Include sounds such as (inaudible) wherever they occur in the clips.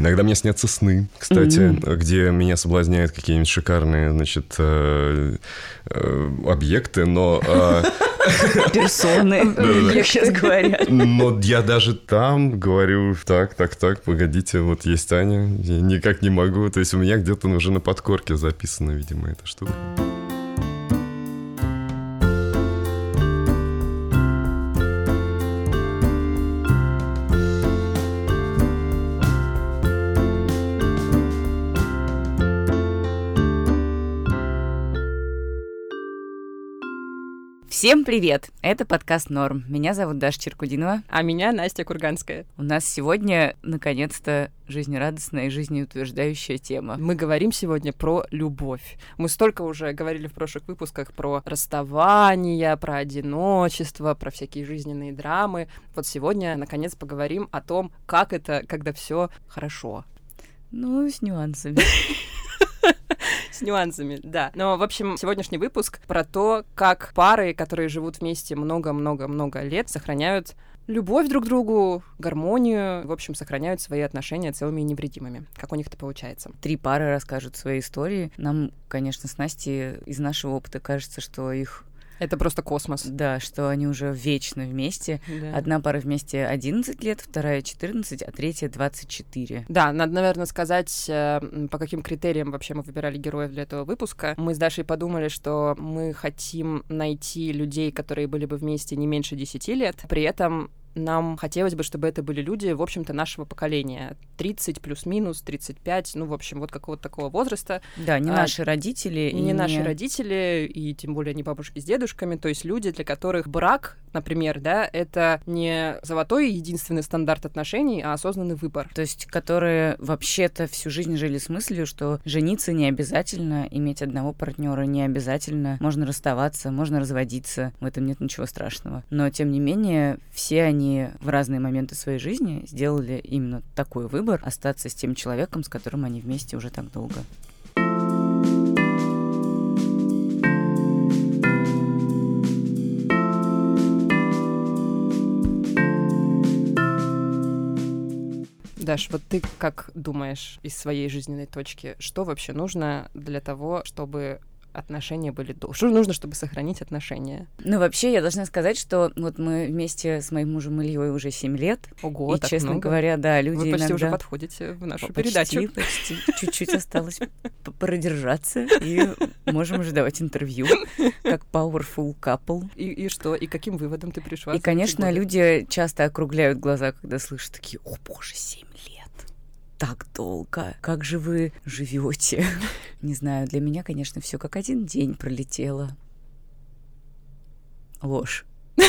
Иногда мне снятся сны, кстати, mm-hmm. где меня соблазняют какие-нибудь шикарные, значит, э, э, объекты, но... Э, (laughs) Персоны, (laughs) как сейчас говорят. Но я даже там говорю, так, так, так, погодите, вот есть Аня, я никак не могу. То есть у меня где-то уже на подкорке записана, видимо, эта штука. Всем привет! Это подкаст Норм. Меня зовут Даша Черкудинова. А меня Настя Курганская. У нас сегодня, наконец-то, жизнерадостная и жизнеутверждающая тема. Мы говорим сегодня про любовь. Мы столько уже говорили в прошлых выпусках про расставание, про одиночество, про всякие жизненные драмы. Вот сегодня, наконец, поговорим о том, как это, когда все хорошо. Ну, с нюансами. (laughs) С нюансами, да. Но, в общем, сегодняшний выпуск про то, как пары, которые живут вместе много-много-много лет, сохраняют любовь друг к другу, гармонию, в общем, сохраняют свои отношения целыми и невредимыми. Как у них это получается? Три пары расскажут свои истории. Нам, конечно, с Настей из нашего опыта кажется, что их это просто космос. Да, что они уже вечно вместе. Да. Одна пара вместе 11 лет, вторая 14, а третья 24. Да, надо, наверное, сказать, э, по каким критериям вообще мы выбирали героев для этого выпуска. Мы с Дашей подумали, что мы хотим найти людей, которые были бы вместе не меньше 10 лет, при этом нам хотелось бы, чтобы это были люди, в общем-то, нашего поколения. 30 плюс-минус, 35, ну, в общем, вот какого-то такого возраста. Да, не а, наши родители. Не, не наши родители, и тем более не бабушки с дедушками, то есть люди, для которых брак, например, да, это не золотой единственный стандарт отношений, а осознанный выбор. То есть которые вообще-то всю жизнь жили с мыслью, что жениться не обязательно, иметь одного партнера не обязательно, можно расставаться, можно разводиться, в этом нет ничего страшного. Но, тем не менее, все они они в разные моменты своей жизни сделали именно такой выбор остаться с тем человеком, с которым они вместе уже так долго. Даш, вот ты как думаешь из своей жизненной точки, что вообще нужно для того, чтобы отношения были до. Что нужно, чтобы сохранить отношения? Ну, вообще, я должна сказать, что вот мы вместе с моим мужем Ильей уже 7 лет. Ого, и, так честно много. говоря, да, люди Вы почти иногда... уже подходите в нашу почти, передачу. Почти, чуть-чуть осталось продержаться, и можем уже давать интервью, как powerful couple. И, и что? И каким выводом ты пришла? И, конечно, люди часто округляют глаза, когда слышат такие, о боже, 7 лет так долго. Как же вы живете? (laughs) Не знаю, для меня, конечно, все как один день пролетело. Ложь (laughs)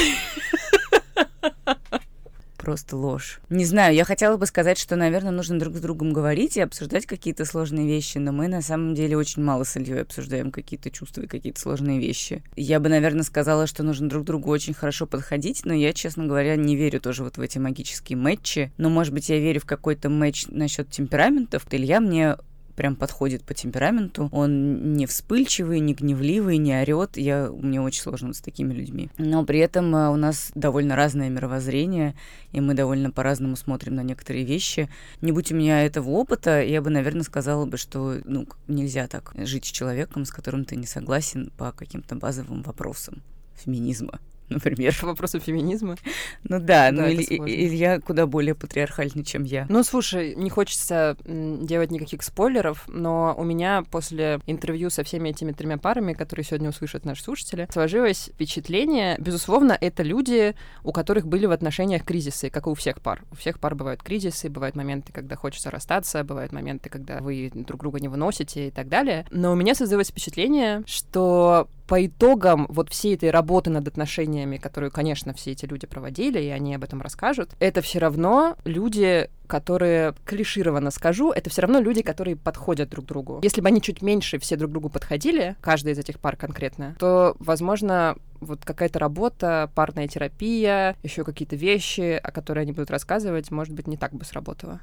просто ложь. Не знаю, я хотела бы сказать, что, наверное, нужно друг с другом говорить и обсуждать какие-то сложные вещи, но мы на самом деле очень мало с Ильей обсуждаем какие-то чувства и какие-то сложные вещи. Я бы, наверное, сказала, что нужно друг другу очень хорошо подходить, но я, честно говоря, не верю тоже вот в эти магические матчи. Но, может быть, я верю в какой-то матч насчет темпераментов. Илья мне прям подходит по темпераменту. Он не вспыльчивый, не гневливый, не орет. Я, мне очень сложно с такими людьми. Но при этом э, у нас довольно разное мировоззрение, и мы довольно по-разному смотрим на некоторые вещи. Не будь у меня этого опыта, я бы, наверное, сказала бы, что ну, нельзя так жить с человеком, с которым ты не согласен по каким-то базовым вопросам феминизма например. По вопросу феминизма. Ну да, да ну или, Илья куда более патриархальный, чем я. Ну слушай, не хочется делать никаких спойлеров, но у меня после интервью со всеми этими тремя парами, которые сегодня услышат наши слушатели, сложилось впечатление, безусловно, это люди, у которых были в отношениях кризисы, как и у всех пар. У всех пар бывают кризисы, бывают моменты, когда хочется расстаться, бывают моменты, когда вы друг друга не выносите и так далее. Но у меня создалось впечатление, что по итогам вот всей этой работы над отношениями, которую, конечно, все эти люди проводили, и они об этом расскажут, это все равно люди, которые, клишированно скажу, это все равно люди, которые подходят друг другу. Если бы они чуть меньше все друг другу подходили, каждый из этих пар конкретно, то, возможно, вот какая-то работа, парная терапия, еще какие-то вещи, о которых они будут рассказывать, может быть, не так бы сработала.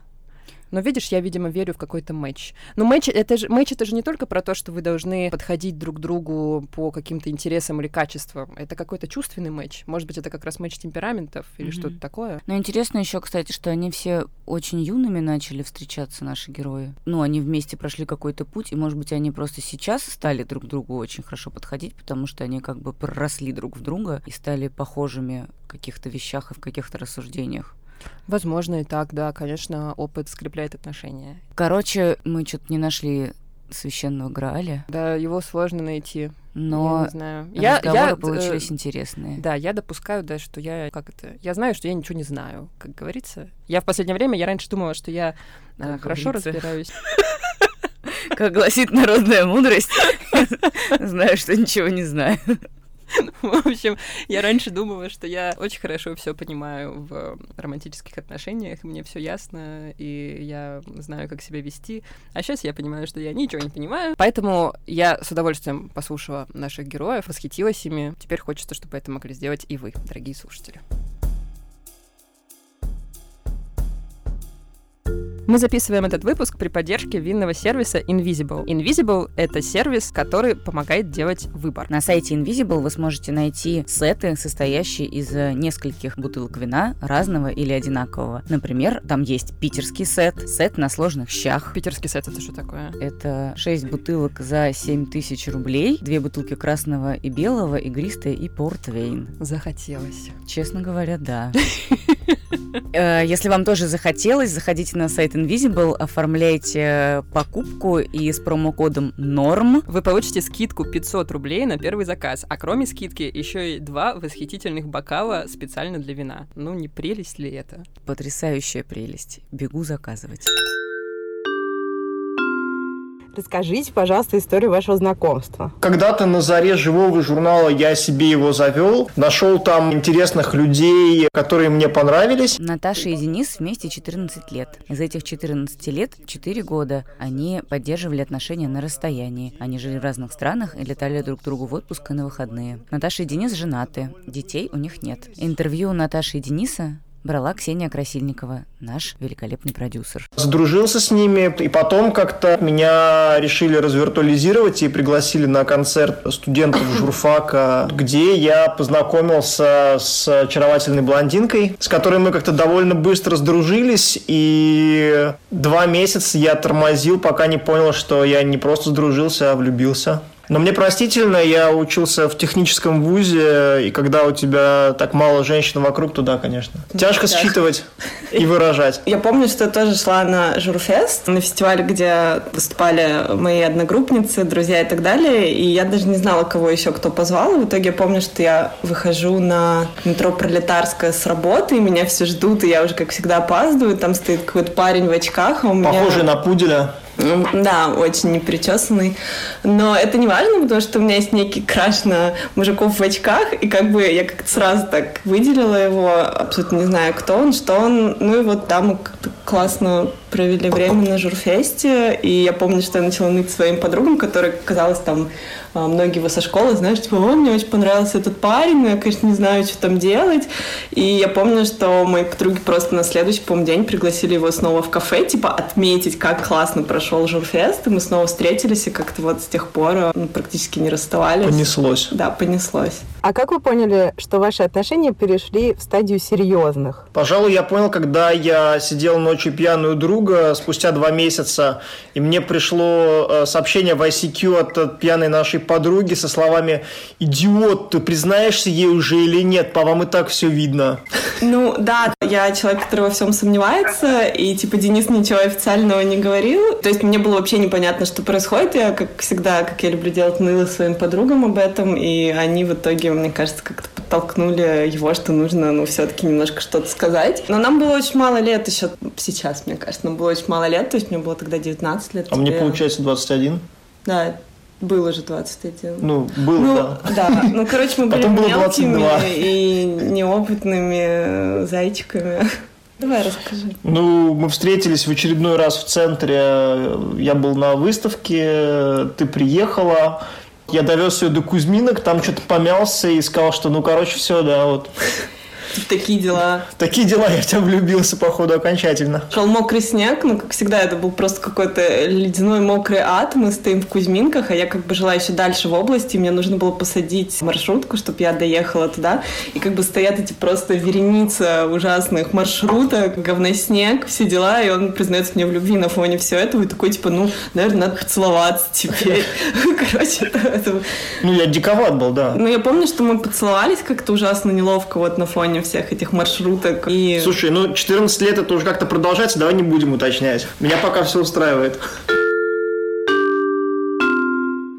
Но видишь, я, видимо, верю в какой-то матч. Но матч это же матч это же не только про то, что вы должны подходить друг к другу по каким-то интересам или качествам. Это какой-то чувственный матч. Может быть, это как раз матч темпераментов или mm-hmm. что-то такое. Но интересно еще, кстати, что они все очень юными начали встречаться, наши герои. Ну, они вместе прошли какой-то путь, и, может быть, они просто сейчас стали друг другу очень хорошо подходить, потому что они как бы проросли друг в друга и стали похожими в каких-то вещах и в каких-то рассуждениях. Возможно, и так, да, конечно, опыт скрепляет отношения. Короче, мы что-то не нашли священного Грааля. Да, его сложно найти. Но я не знаю. Я, разговоры я, э, получились э, интересные. Да, я допускаю, да, что я как это. Я знаю, что я ничего не знаю, как говорится. Я в последнее время, я раньше думала, что я э, хорошо говорится. разбираюсь. Как гласит народная мудрость, (laughs) знаю, что ничего не знаю. (laughs) В общем, я раньше думала, что я очень хорошо все понимаю в романтических отношениях, мне все ясно, и я знаю, как себя вести. А сейчас я понимаю, что я ничего не понимаю. Поэтому я с удовольствием послушала наших героев, восхитилась ими. Теперь хочется, чтобы это могли сделать и вы, дорогие слушатели. Мы записываем этот выпуск при поддержке винного сервиса Invisible. Invisible — это сервис, который помогает делать выбор. На сайте Invisible вы сможете найти сеты, состоящие из э, нескольких бутылок вина разного или одинакового. Например, там есть питерский сет, сет на сложных щах. Питерский сет — это что такое? Это 6 бутылок за 7 тысяч рублей, две бутылки красного и белого, игристое и портвейн. Захотелось. Честно говоря, да. (laughs) Э, если вам тоже захотелось, заходите на сайт Invisible, оформляйте покупку и с промокодом NORM вы получите скидку 500 рублей на первый заказ. А кроме скидки еще и два восхитительных бокала специально для вина. Ну, не прелесть ли это? Потрясающая прелесть. Бегу заказывать. Расскажите, пожалуйста, историю вашего знакомства. Когда-то на заре живого журнала я себе его завел, нашел там интересных людей, которые мне понравились. Наташа и Денис вместе 14 лет. Из этих 14 лет 4 года они поддерживали отношения на расстоянии. Они жили в разных странах и летали друг к другу в отпуск и на выходные. Наташа и Денис женаты, детей у них нет. Интервью Наташи и Дениса брала Ксения Красильникова, наш великолепный продюсер. Сдружился с ними, и потом как-то меня решили развиртуализировать и пригласили на концерт студентов журфака, где я познакомился с очаровательной блондинкой, с которой мы как-то довольно быстро сдружились, и два месяца я тормозил, пока не понял, что я не просто сдружился, а влюбился. Но мне простительно, я учился в техническом вузе, и когда у тебя так мало женщин вокруг, то да, конечно. Тяжко да. считывать и выражать. Я помню, что я тоже шла на Журфест, на фестивале, где выступали мои одногруппницы, друзья и так далее, и я даже не знала, кого еще кто позвал. И в итоге я помню, что я выхожу на метро Пролетарская с работы, и меня все ждут, и я уже, как всегда, опаздываю. Там стоит какой-то парень в очках, а у меня... Похожий на пуделя. Да, очень непричесанный. Но это не важно, потому что у меня есть некий краш на мужиков в очках, и как бы я как-то сразу так выделила его, абсолютно не знаю, кто он, что он. Ну и вот там как-то классно провели время на журфесте, и я помню, что я начала ныть своим подругам, которые, казалось, там многие его со школы, знаешь, типа, о, мне очень понравился этот парень, но я, конечно, не знаю, что там делать. И я помню, что мои подруги просто на следующий, по день пригласили его снова в кафе, типа, отметить, как классно прошел журфест, и мы снова встретились, и как-то вот с тех пор ну, практически не расставались. Понеслось. Да, понеслось. А как вы поняли, что ваши отношения перешли в стадию серьезных? Пожалуй, я понял, когда я сидел ночью пьяную друга спустя два месяца, и мне пришло э, сообщение в ICQ от пьяной нашей подруги со словами «Идиот, ты признаешься ей уже или нет? По вам и так все видно». Ну да, я человек, который во всем сомневается, и типа Денис ничего официального не говорил. То есть мне было вообще непонятно, что происходит. Я, как всегда, как я люблю делать, ныла своим подругам об этом, и они в итоге, мне кажется, как-то подтолкнули его, что нужно, ну, все-таки немножко что-то сказать. Но нам было очень мало лет еще сейчас, мне кажется, нам было очень мало лет, то есть мне было тогда 19 лет. А тебе... мне получается 21? Да, было же 21. Ну, было, ну, да. Да, ну, короче, мы были Потом мелкими 22. и неопытными зайчиками. Давай расскажи. Ну, мы встретились в очередной раз в центре. Я был на выставке, ты приехала. Я довез ее до Кузьминок, там что-то помялся и сказал, что ну, короче, все, да, вот. Такие дела. Такие дела, я в тебя влюбился, походу, окончательно. Шел мокрый снег, ну, как всегда, это был просто какой-то ледяной мокрый ад. Мы стоим в Кузьминках, а я как бы жила еще дальше в области, мне нужно было посадить маршрутку, чтобы я доехала туда. И как бы стоят эти просто вереница ужасных маршруток, говноснег, все дела, и он признается мне в любви на фоне всего этого, и такой, типа, ну, наверное, надо поцеловаться теперь. (laughs) Короче, это... Ну, я диковат был, да. Ну, я помню, что мы поцеловались как-то ужасно неловко вот на фоне всех этих маршруток. И... Слушай, ну 14 лет это уже как-то продолжается, давай не будем уточнять. Меня пока все устраивает.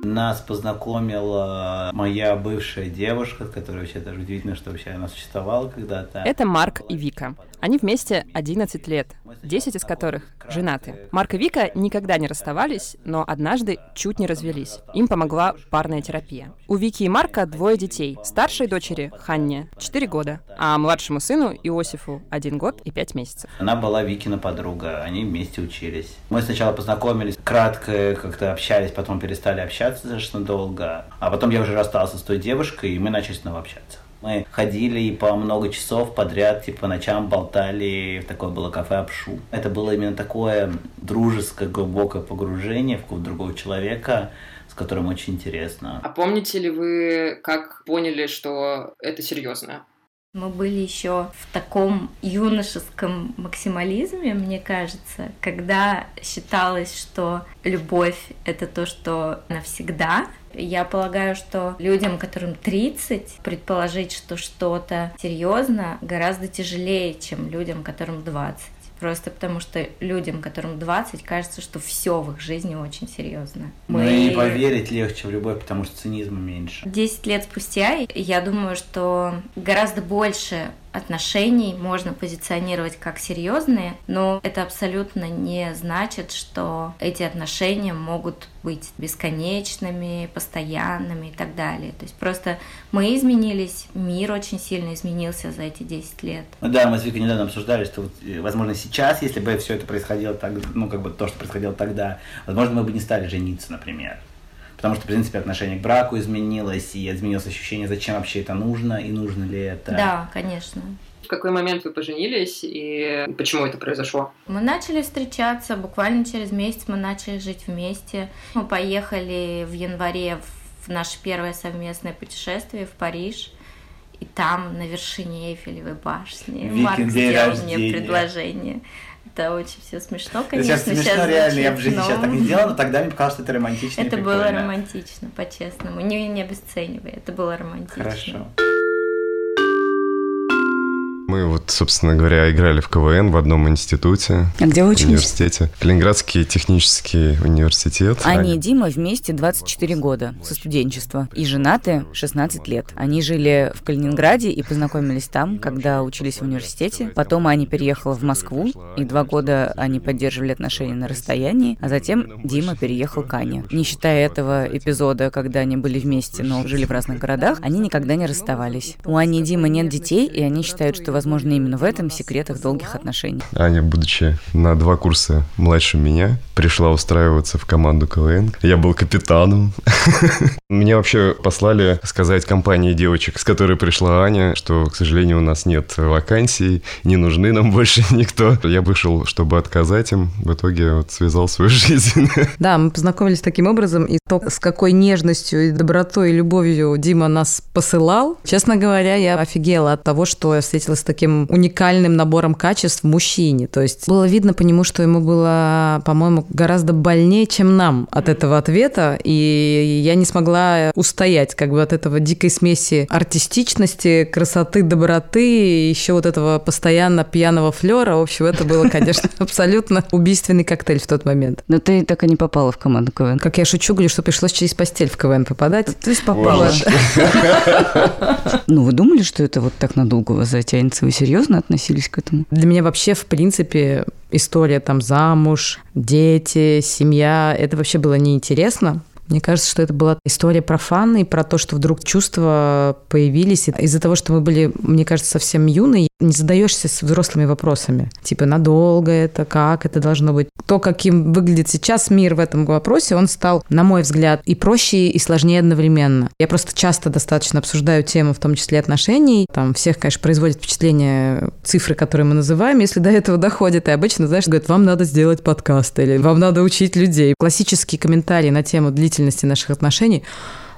Нас познакомила моя бывшая девушка, которая вообще даже удивительно, что вообще она существовала когда-то. Это Марк и Вика. Они вместе 11 лет, 10 из которых женаты. Марк и Вика никогда не расставались, но однажды чуть не развелись. Им помогла парная терапия. У Вики и Марка двое детей. Старшей дочери Ханне 4 года, а младшему сыну Иосифу 1 год и 5 месяцев. Она была Викина подруга, они вместе учились. Мы сначала познакомились, кратко как-то общались, потом перестали общаться достаточно долго. А потом я уже расстался с той девушкой, и мы начали снова общаться. Мы ходили и по много часов подряд, типа, ночам болтали, в такое было кафе Апшу. Это было именно такое дружеское, глубокое погружение в какого-то другого человека, с которым очень интересно. А помните ли вы, как поняли, что это серьезно? Мы были еще в таком юношеском максимализме, мне кажется, когда считалось, что любовь — это то, что навсегда. Я полагаю, что людям, которым 30, предположить, что что-то серьезно, гораздо тяжелее, чем людям, которым 20. Просто потому что людям, которым 20, кажется, что все в их жизни очень серьезно. Мы... Ну и поверить легче в любовь, потому что цинизма меньше. 10 лет спустя я думаю, что гораздо больше отношений можно позиционировать как серьезные, но это абсолютно не значит, что эти отношения могут быть бесконечными, постоянными и так далее. То есть просто мы изменились, мир очень сильно изменился за эти 10 лет. Ну да, мы с Викой недавно обсуждали, что, вот, э, возможно, сейчас, если бы все это происходило так, ну, как бы то, что происходило тогда, возможно, мы бы не стали жениться, например потому что, в принципе, отношение к браку изменилось, и изменилось ощущение, зачем вообще это нужно, и нужно ли это. Да, конечно. В какой момент вы поженились и почему это произошло? Мы начали встречаться, буквально через месяц мы начали жить вместе. Мы поехали в январе в наше первое совместное путешествие в Париж. И там, на вершине Эйфелевой башни, Викин Марк сделал рождения. мне предложение. Это очень все смешно, конечно. сейчас смешно, реально, я в жизни но сейчас так не делал, но тогда мне показалось, что это романтично Это было романтично, по-честному. Не, не обесценивай, это было романтично. Хорошо. Мы вот, собственно говоря, играли в КВН в одном институте. А где вы учились? Университете. Калининградский технический университет. Аня и Дима вместе 24 года со студенчества и женаты 16 лет. Они жили в Калининграде и познакомились там, когда учились в университете. Потом Аня переехала в Москву, и два года они поддерживали отношения на расстоянии, а затем Дима переехал к Ане. Не считая этого эпизода, когда они были вместе, но жили в разных городах, они никогда не расставались. У Ани и Димы нет детей, и они считают, что, возможно, именно в этом секрет их долгих отношений. Аня, будучи на два курса младше меня, пришла устраиваться в команду КВН. Я был капитаном. (laughs) Меня вообще послали сказать компании девочек, с которой пришла Аня, что, к сожалению, у нас нет вакансий, не нужны нам (laughs) больше никто. Я вышел, чтобы отказать им. В итоге вот связал свою (laughs) жизнь. Да, мы познакомились таким образом, и то, с какой нежностью и добротой и любовью Дима нас посылал, честно говоря, я офигела от того, что я встретилась с таким уникальным набором качеств мужчине. То есть было видно по нему, что ему было, по-моему, гораздо больнее, чем нам от этого ответа, и я не смогла устоять как бы от этого дикой смеси артистичности, красоты, доброты, и еще вот этого постоянно пьяного флера. В общем, это было, конечно, (laughs) абсолютно убийственный коктейль в тот момент. Но ты так и не попала в команду КВН. Как я шучу, говорю, что пришлось через постель в КВН попадать. То есть попала. (laughs) (laughs) Ну, вы думали, что это вот так надолго вас затянется? Вы серьезно относились к этому? Для меня вообще, в принципе, история там замуж, дети, семья, это вообще было неинтересно. Мне кажется, что это была история про и про то, что вдруг чувства появились. Из-за того, что мы были, мне кажется, совсем юные, не задаешься с взрослыми вопросами. Типа, надолго это, как это должно быть. То, каким выглядит сейчас мир в этом вопросе, он стал, на мой взгляд, и проще, и сложнее одновременно. Я просто часто достаточно обсуждаю тему, в том числе отношений. Там всех, конечно, производит впечатление цифры, которые мы называем, если до этого доходит. И обычно, знаешь, говорят, вам надо сделать подкаст или вам надо учить людей. Классические комментарии на тему длительности наших отношений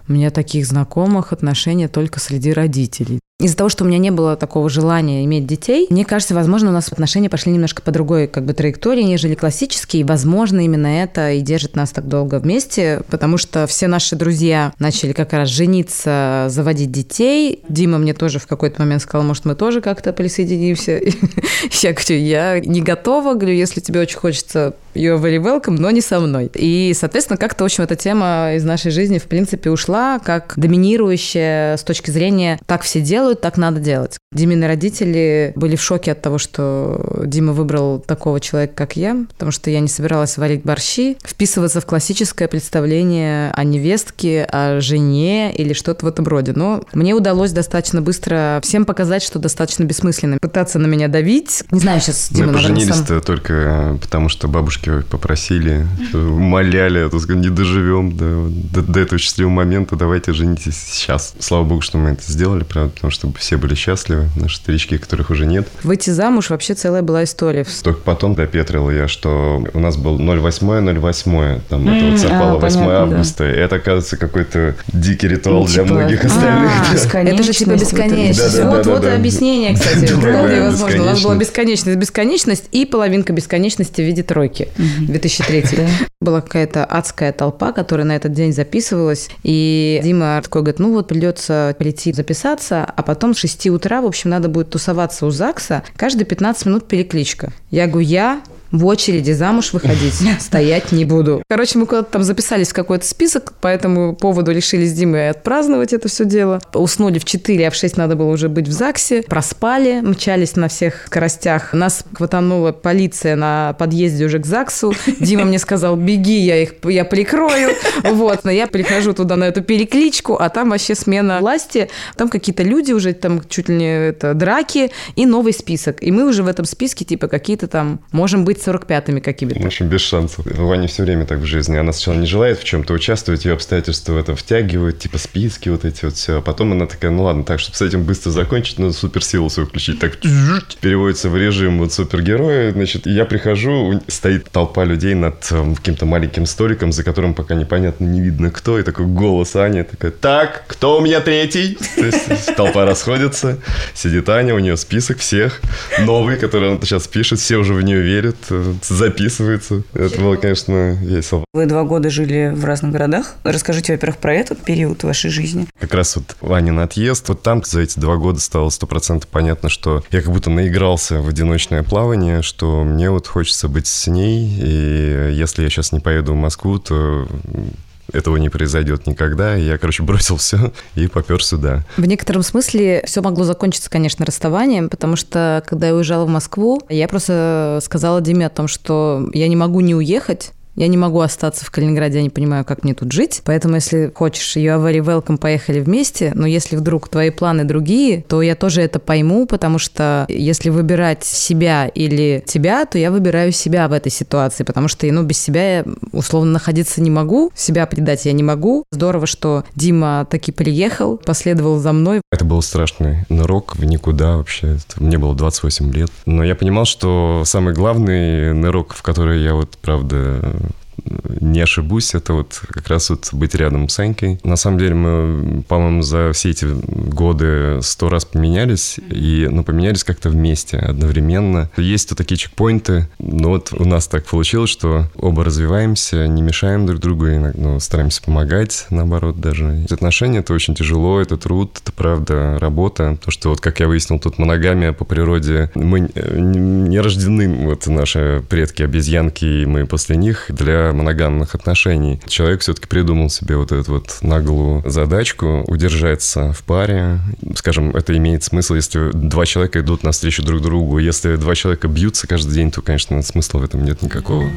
у меня таких знакомых отношения только среди родителей. Из-за того, что у меня не было такого желания иметь детей, мне кажется, возможно, у нас отношения пошли немножко по другой как бы траектории, нежели классические. И, возможно, именно это и держит нас так долго вместе, потому что все наши друзья начали как раз жениться, заводить детей. Дима мне тоже в какой-то момент сказал, может, мы тоже как-то присоединимся. (laughs) Я говорю, я не готова, говорю, если тебе очень хочется you're very welcome, но не со мной. И, соответственно, как-то, в общем, эта тема из нашей жизни, в принципе, ушла как доминирующая с точки зрения «так все делают, так надо делать». Димины родители были в шоке от того, что Дима выбрал такого человека, как я, потому что я не собиралась варить борщи, вписываться в классическое представление о невестке, о жене или что-то в этом роде. Но мне удалось достаточно быстро всем показать, что достаточно бессмысленно пытаться на меня давить. Не знаю, сейчас Дима, Мы поженились-то сам... только потому, что бабушки попросили, умоляли, сказать, не доживем до, до, до этого счастливого момента, давайте женитесь сейчас. Слава богу, что мы это сделали, правда, потому что все были счастливы, наши старички, которых уже нет. Выйти замуж вообще целая была история. Только потом допетрил я, что у нас был 08-08, там mm, это вот совпало а, 8 понятно, августа, да. и это, оказывается, какой-то дикий ритуал ну, для типа... многих остальных. (laughs) А, это же типа бесконечность. Да, да, вот, да, вот да, и объяснение, кстати, вполне возможно. У нас была бесконечность, бесконечность и половинка бесконечности в виде тройки. 2003. (laughs) Была какая-то адская толпа, которая на этот день записывалась, и Дима такой говорит, ну вот придется прийти записаться, а потом с 6 утра, в общем, надо будет тусоваться у ЗАГСа, каждые 15 минут перекличка. Я говорю, я в очереди замуж выходить, (laughs) стоять не буду. Короче, мы куда-то там записались в какой-то список, по этому поводу решили с Димой отпраздновать это все дело. Уснули в 4, а в 6 надо было уже быть в ЗАГСе. Проспали, мчались на всех скоростях. Нас хватанула полиция на подъезде уже к ЗАГСу. (laughs) Дима мне сказал, беги, я их я прикрою. (laughs) Вот, но я прихожу туда на эту перекличку, а там вообще смена власти. Там какие-то люди уже, там чуть ли не это, драки и новый список. И мы уже в этом списке типа какие-то там можем быть 45-ми какими-то. В общем, без шансов. Ваня все время так в жизни. Она сначала не желает в чем-то участвовать, ее обстоятельства в это втягивают, типа списки вот эти вот все. А потом она такая, ну ладно, так, чтобы с этим быстро закончить, надо суперсилу свою включить. Так переводится в режим вот супергероя. Значит, я прихожу, стоит толпа людей над э, каким-то маленьким столиком, за которым пока непонятно, не видно кто. И такой голос Ани такая, так, кто у меня третий? То есть толпа расходится, сидит Аня, у нее список всех, новый, который она сейчас пишет, все уже в нее верят, записывается. Это было, конечно, весело. Вы два года жили в разных городах. Расскажите, во-первых, про этот период вашей жизни. Как раз вот Ванин отъезд. Вот там за эти два года стало сто процентов понятно, что я как будто наигрался в одиночное плавание, что мне вот хочется быть с ней. И если я сейчас не поеду в Москву, то этого не произойдет никогда. Я, короче, бросил все и попер сюда. В некотором смысле все могло закончиться, конечно, расставанием, потому что, когда я уезжала в Москву, я просто сказала Диме о том, что я не могу не уехать, я не могу остаться в Калининграде, я не понимаю, как мне тут жить. Поэтому, если хочешь, you are very welcome, поехали вместе. Но если вдруг твои планы другие, то я тоже это пойму, потому что если выбирать себя или тебя, то я выбираю себя в этой ситуации, потому что, ну, без себя я условно находиться не могу, себя предать я не могу. Здорово, что Дима таки приехал, последовал за мной. Это был страшный нырок в никуда вообще. Мне было 28 лет. Но я понимал, что самый главный нырок, в который я вот, правда, не ошибусь, это вот как раз вот быть рядом с Анькой. На самом деле мы, по-моему, за все эти годы сто раз поменялись, и, ну, поменялись как-то вместе, одновременно. Есть вот такие чекпоинты, но вот у нас так получилось, что оба развиваемся, не мешаем друг другу, и, ну, стараемся помогать, наоборот, даже. Отношения — это очень тяжело, это труд, это, правда, работа. То, что вот, как я выяснил, тут моногамия по природе, мы не рождены, вот наши предки обезьянки, и мы после них для моногамных отношений. Человек все-таки придумал себе вот эту вот наглую задачку удержаться в паре. Скажем, это имеет смысл, если два человека идут навстречу друг другу. Если два человека бьются каждый день, то, конечно, смысла в этом нет никакого.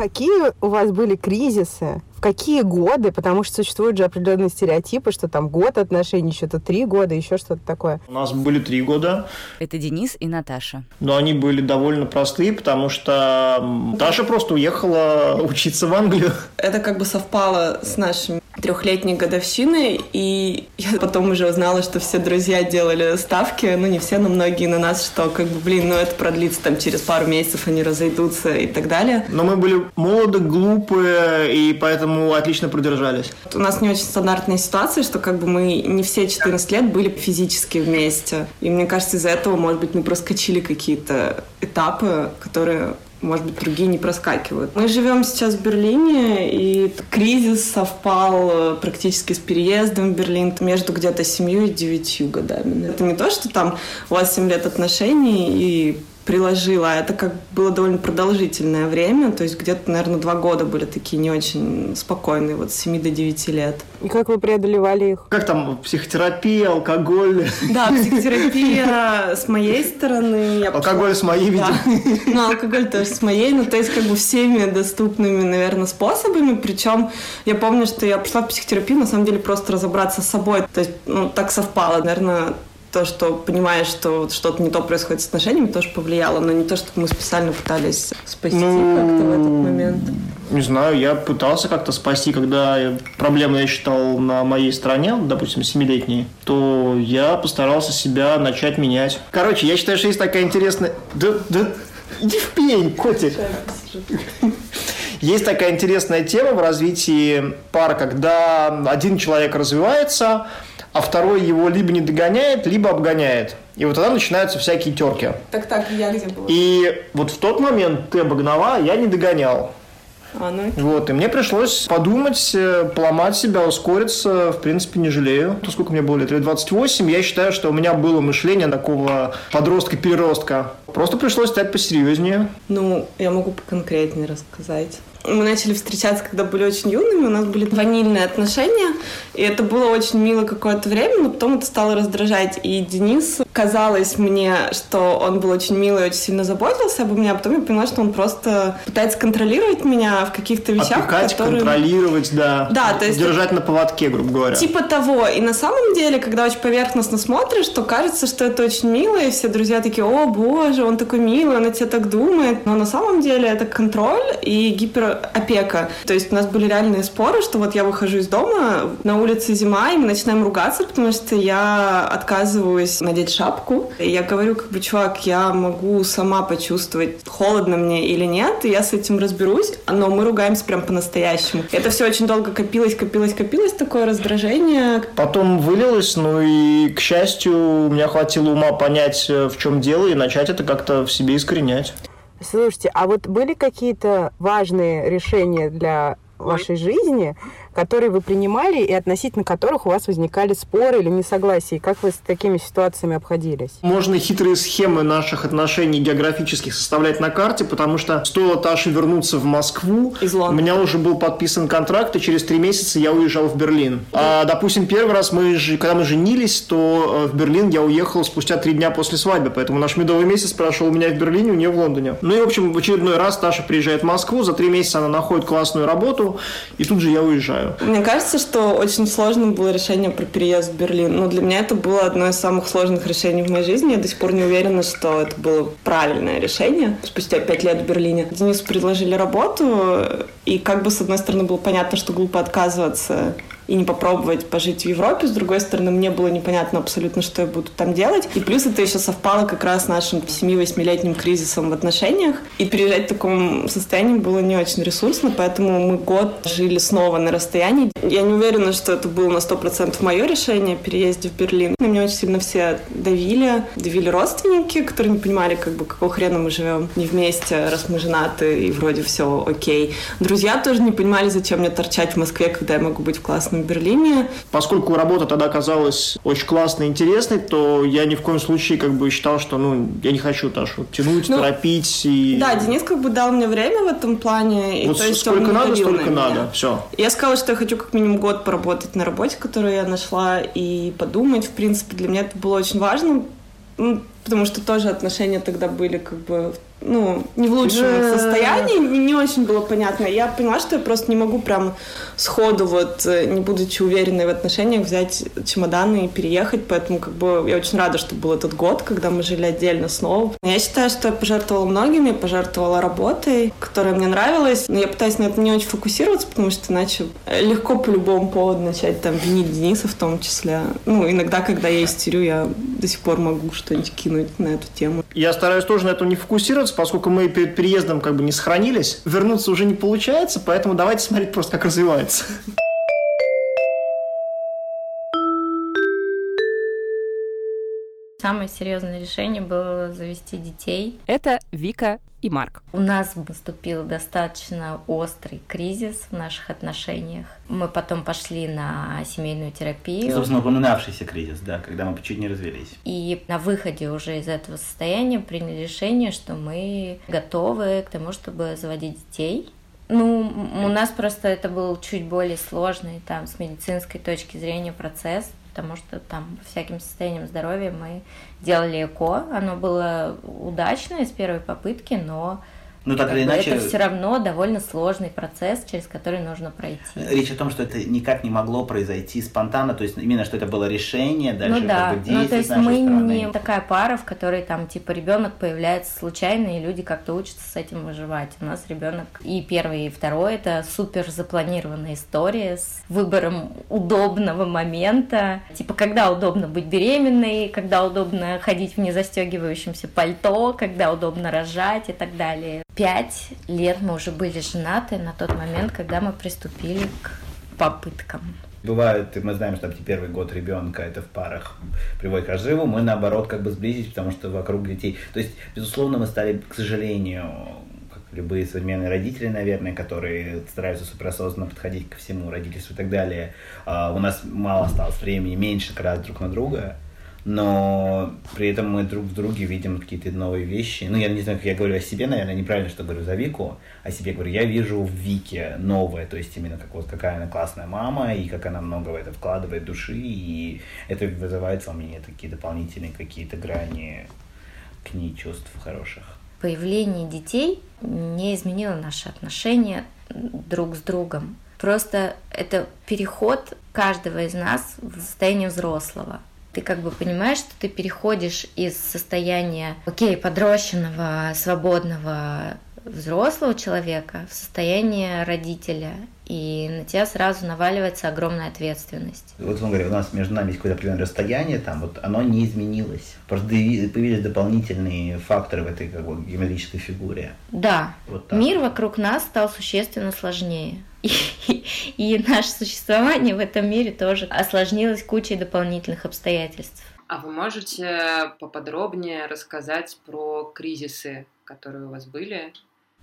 Tá aqui? Какие у вас были кризисы? В какие годы? Потому что существуют же определенные стереотипы, что там год отношений, что-то три года, еще что-то такое. У нас были три года. Это Денис и Наташа. Но они были довольно простые, потому что Таша просто уехала учиться в Англию. Это как бы совпало с нашими трехлетней годовщиной, и я потом уже узнала, что все друзья делали ставки, ну не все, но многие на нас, что как бы, блин, ну это продлится там через пару месяцев, они разойдутся и так далее. Но мы были молоды, глупые, и поэтому отлично продержались. У нас не очень стандартная ситуация, что как бы мы не все 14 лет были физически вместе. И мне кажется, из-за этого, может быть, мы проскочили какие-то этапы, которые может быть, другие не проскакивают. Мы живем сейчас в Берлине, и кризис совпал э, практически с переездом в Берлин между где-то семью и девятью годами. Это не то, что там у вас 7 лет отношений, и приложила. Это как было довольно продолжительное время, то есть где-то, наверное, два года были такие не очень спокойные, вот с 7 до 9 лет. И как вы преодолевали их? Как там, психотерапия, алкоголь? Да, психотерапия с моей стороны. алкоголь с моей, видимо. Ну, алкоголь тоже с моей, ну, то есть как бы всеми доступными, наверное, способами, причем я помню, что я пришла в психотерапию, на самом деле, просто разобраться с собой, то есть, ну, так совпало, наверное, то, что понимаешь, что что-то не то происходит с отношениями, тоже повлияло, но не то, что мы специально пытались спасти ну, как-то в этот момент. Не знаю, я пытался как-то спасти, когда проблемы я считал на моей стороне, допустим, семилетней, то я постарался себя начать менять. Короче, я считаю, что есть такая интересная... Да, да, иди в пень, котик. Есть такая интересная тема в развитии пар, когда один человек развивается, а второй его либо не догоняет, либо обгоняет. И вот тогда начинаются всякие терки. Так так, я где была? И вот в тот момент ты обогнала, а я не догонял. А, ну... Вот, и мне пришлось подумать, э, поломать себя, ускориться, в принципе, не жалею. То сколько мне было лет? Лет 28, я считаю, что у меня было мышление такого подростка-переростка. Просто пришлось стать посерьезнее. Ну, я могу поконкретнее рассказать. Мы начали встречаться, когда были очень юными, у нас были ванильные отношения, и это было очень мило какое-то время, но потом это стало раздражать. И Денис, казалось мне, что он был очень милый очень сильно заботился обо мне, а потом я поняла, что он просто пытается контролировать меня в каких-то вещах, Опекать, которые... контролировать, да. Да, то есть... Держать на поводке, грубо говоря. Типа того. И на самом деле, когда очень поверхностно смотришь, то кажется, что это очень мило, и все друзья такие, о боже, он такой милый, он о тебе так думает. Но на самом деле это контроль и гипер опека. То есть у нас были реальные споры, что вот я выхожу из дома, на улице зима, и мы начинаем ругаться, потому что я отказываюсь надеть шапку. И я говорю, как бы, чувак, я могу сама почувствовать, холодно мне или нет, и я с этим разберусь, но мы ругаемся прям по-настоящему. Это все очень долго копилось, копилось, копилось, такое раздражение. Потом вылилось, ну и, к счастью, у меня хватило ума понять, э, в чем дело, и начать это как-то в себе искоренять. Слушайте, а вот были какие-то важные решения для вашей жизни, которые вы принимали и относительно которых у вас возникали споры или несогласия? И как вы с такими ситуациями обходились? Можно хитрые схемы наших отношений географических составлять на карте, потому что стоило Таше вернуться в Москву, у меня уже был подписан контракт, и через три месяца я уезжал в Берлин. А, допустим, первый раз, мы, когда мы женились, то э, в Берлин я уехал спустя три дня после свадьбы, поэтому наш медовый месяц прошел у меня в Берлине, у нее в Лондоне. Ну и, в общем, в очередной раз Таша приезжает в Москву, за три месяца она находит классную работу, и тут же я уезжаю. Мне кажется, что очень сложно было решение про переезд в Берлин. Но для меня это было одно из самых сложных решений в моей жизни. Я до сих пор не уверена, что это было правильное решение. Спустя пять лет в Берлине Денису предложили работу, и как бы с одной стороны было понятно, что глупо отказываться и не попробовать пожить в Европе. С другой стороны, мне было непонятно абсолютно, что я буду там делать. И плюс это еще совпало как раз с нашим 7-8-летним кризисом в отношениях. И переезжать в таком состоянии было не очень ресурсно, поэтому мы год жили снова на расстоянии. Я не уверена, что это было на 100% мое решение переезде в Берлин. На меня очень сильно все давили. Давили родственники, которые не понимали, как бы, какого хрена мы живем не вместе, раз мы женаты, и вроде все окей. Друзья тоже не понимали, зачем мне торчать в Москве, когда я могу быть в классном в Берлине. Поскольку работа тогда казалась очень классной и интересной, то я ни в коем случае как бы считал, что ну, я не хочу Ташу тянуть, ну, торопить. И... Да, Денис как бы дал мне время в этом плане. Вот и, то есть сколько надо, столько на надо. Все. Я сказала, что я хочу как минимум год поработать на работе, которую я нашла, и подумать. В принципе, для меня это было очень важно потому что тоже отношения тогда были как бы ну, не в лучшем да. состоянии, не очень было понятно. Я поняла, что я просто не могу прям сходу, вот, э, не будучи уверенной в отношениях, взять чемоданы и переехать, поэтому как бы я очень рада, что был этот год, когда мы жили отдельно снова. Я считаю, что я пожертвовала многими, пожертвовала работой, которая мне нравилась, но я пытаюсь на это не очень фокусироваться, потому что иначе легко по любому поводу начать там винить Дениса в том числе. Ну, иногда, когда я истерю, я до сих пор могу что-нибудь кинуть на эту тему. Я стараюсь тоже на этом не фокусироваться, поскольку мы перед переездом как бы не сохранились. Вернуться уже не получается, поэтому давайте смотреть просто, как развивается. Самое серьезное решение было завести детей. Это Вика и Марк. У нас наступил достаточно острый кризис в наших отношениях. Мы потом пошли на семейную терапию. Собственно, упоминавшийся кризис, да, когда мы чуть не развелись. И на выходе уже из этого состояния приняли решение, что мы готовы к тому, чтобы заводить детей. Ну, у нас просто это был чуть более сложный там с медицинской точки зрения процесс, потому что там всяким состоянием здоровья мы делали ЭКО. Оно было удачное с первой попытки, но ну, так или иначе... Это все равно довольно сложный процесс, через который нужно пройти. Речь о том, что это никак не могло произойти спонтанно, то есть именно что это было решение, дальше ну, да. как бы ну, то есть мы стороны. не такая пара, в которой там типа ребенок появляется случайно, и люди как-то учатся с этим выживать. У нас ребенок и первый, и второй это супер запланированная история с выбором удобного момента. Типа, когда удобно быть беременной, когда удобно ходить в незастегивающемся пальто, когда удобно рожать и так далее пять лет мы уже были женаты на тот момент, когда мы приступили к попыткам. Бывает, мы знаем, что первый год ребенка это в парах приводит к разрыву, мы наоборот как бы сблизились, потому что вокруг детей. То есть, безусловно, мы стали, к сожалению, как любые современные родители, наверное, которые стараются суперосознанно подходить ко всему, родительству и так далее. А у нас мало осталось времени, меньше как раз друг на друга но при этом мы друг в друге видим какие-то новые вещи. Ну, я не знаю, как я говорю о себе, наверное, неправильно, что говорю за Вику, о себе говорю. Я вижу в Вике новое, то есть именно как вот какая она классная мама, и как она много в это вкладывает души, и это вызывает во мне такие дополнительные какие-то грани к ней чувств хороших. Появление детей не изменило наши отношения друг с другом. Просто это переход каждого из нас в состояние взрослого ты как бы понимаешь, что ты переходишь из состояния, окей, подрощенного, свободного взрослого человека в состояние родителя, и на тебя сразу наваливается огромная ответственность. Вот он говорит, у нас между нами есть какое-то определенное расстояние, там вот оно не изменилось. Просто появились дополнительные факторы в этой как бы, геометрической фигуре. Да. Вот Мир вокруг нас стал существенно сложнее. И, (laughs) и наше существование в этом мире тоже осложнилось кучей дополнительных обстоятельств. А вы можете поподробнее рассказать про кризисы, которые у вас были?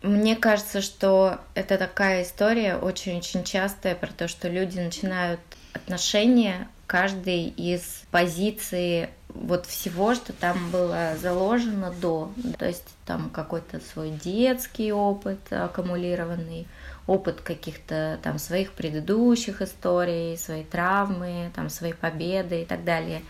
Мне кажется, что это такая история очень-очень частая про то, что люди начинают отношения каждый из позиции вот всего, что там было заложено до. То есть там какой-то свой детский опыт аккумулированный, опыт каких-то там своих предыдущих историй, свои травмы, там свои победы и так далее.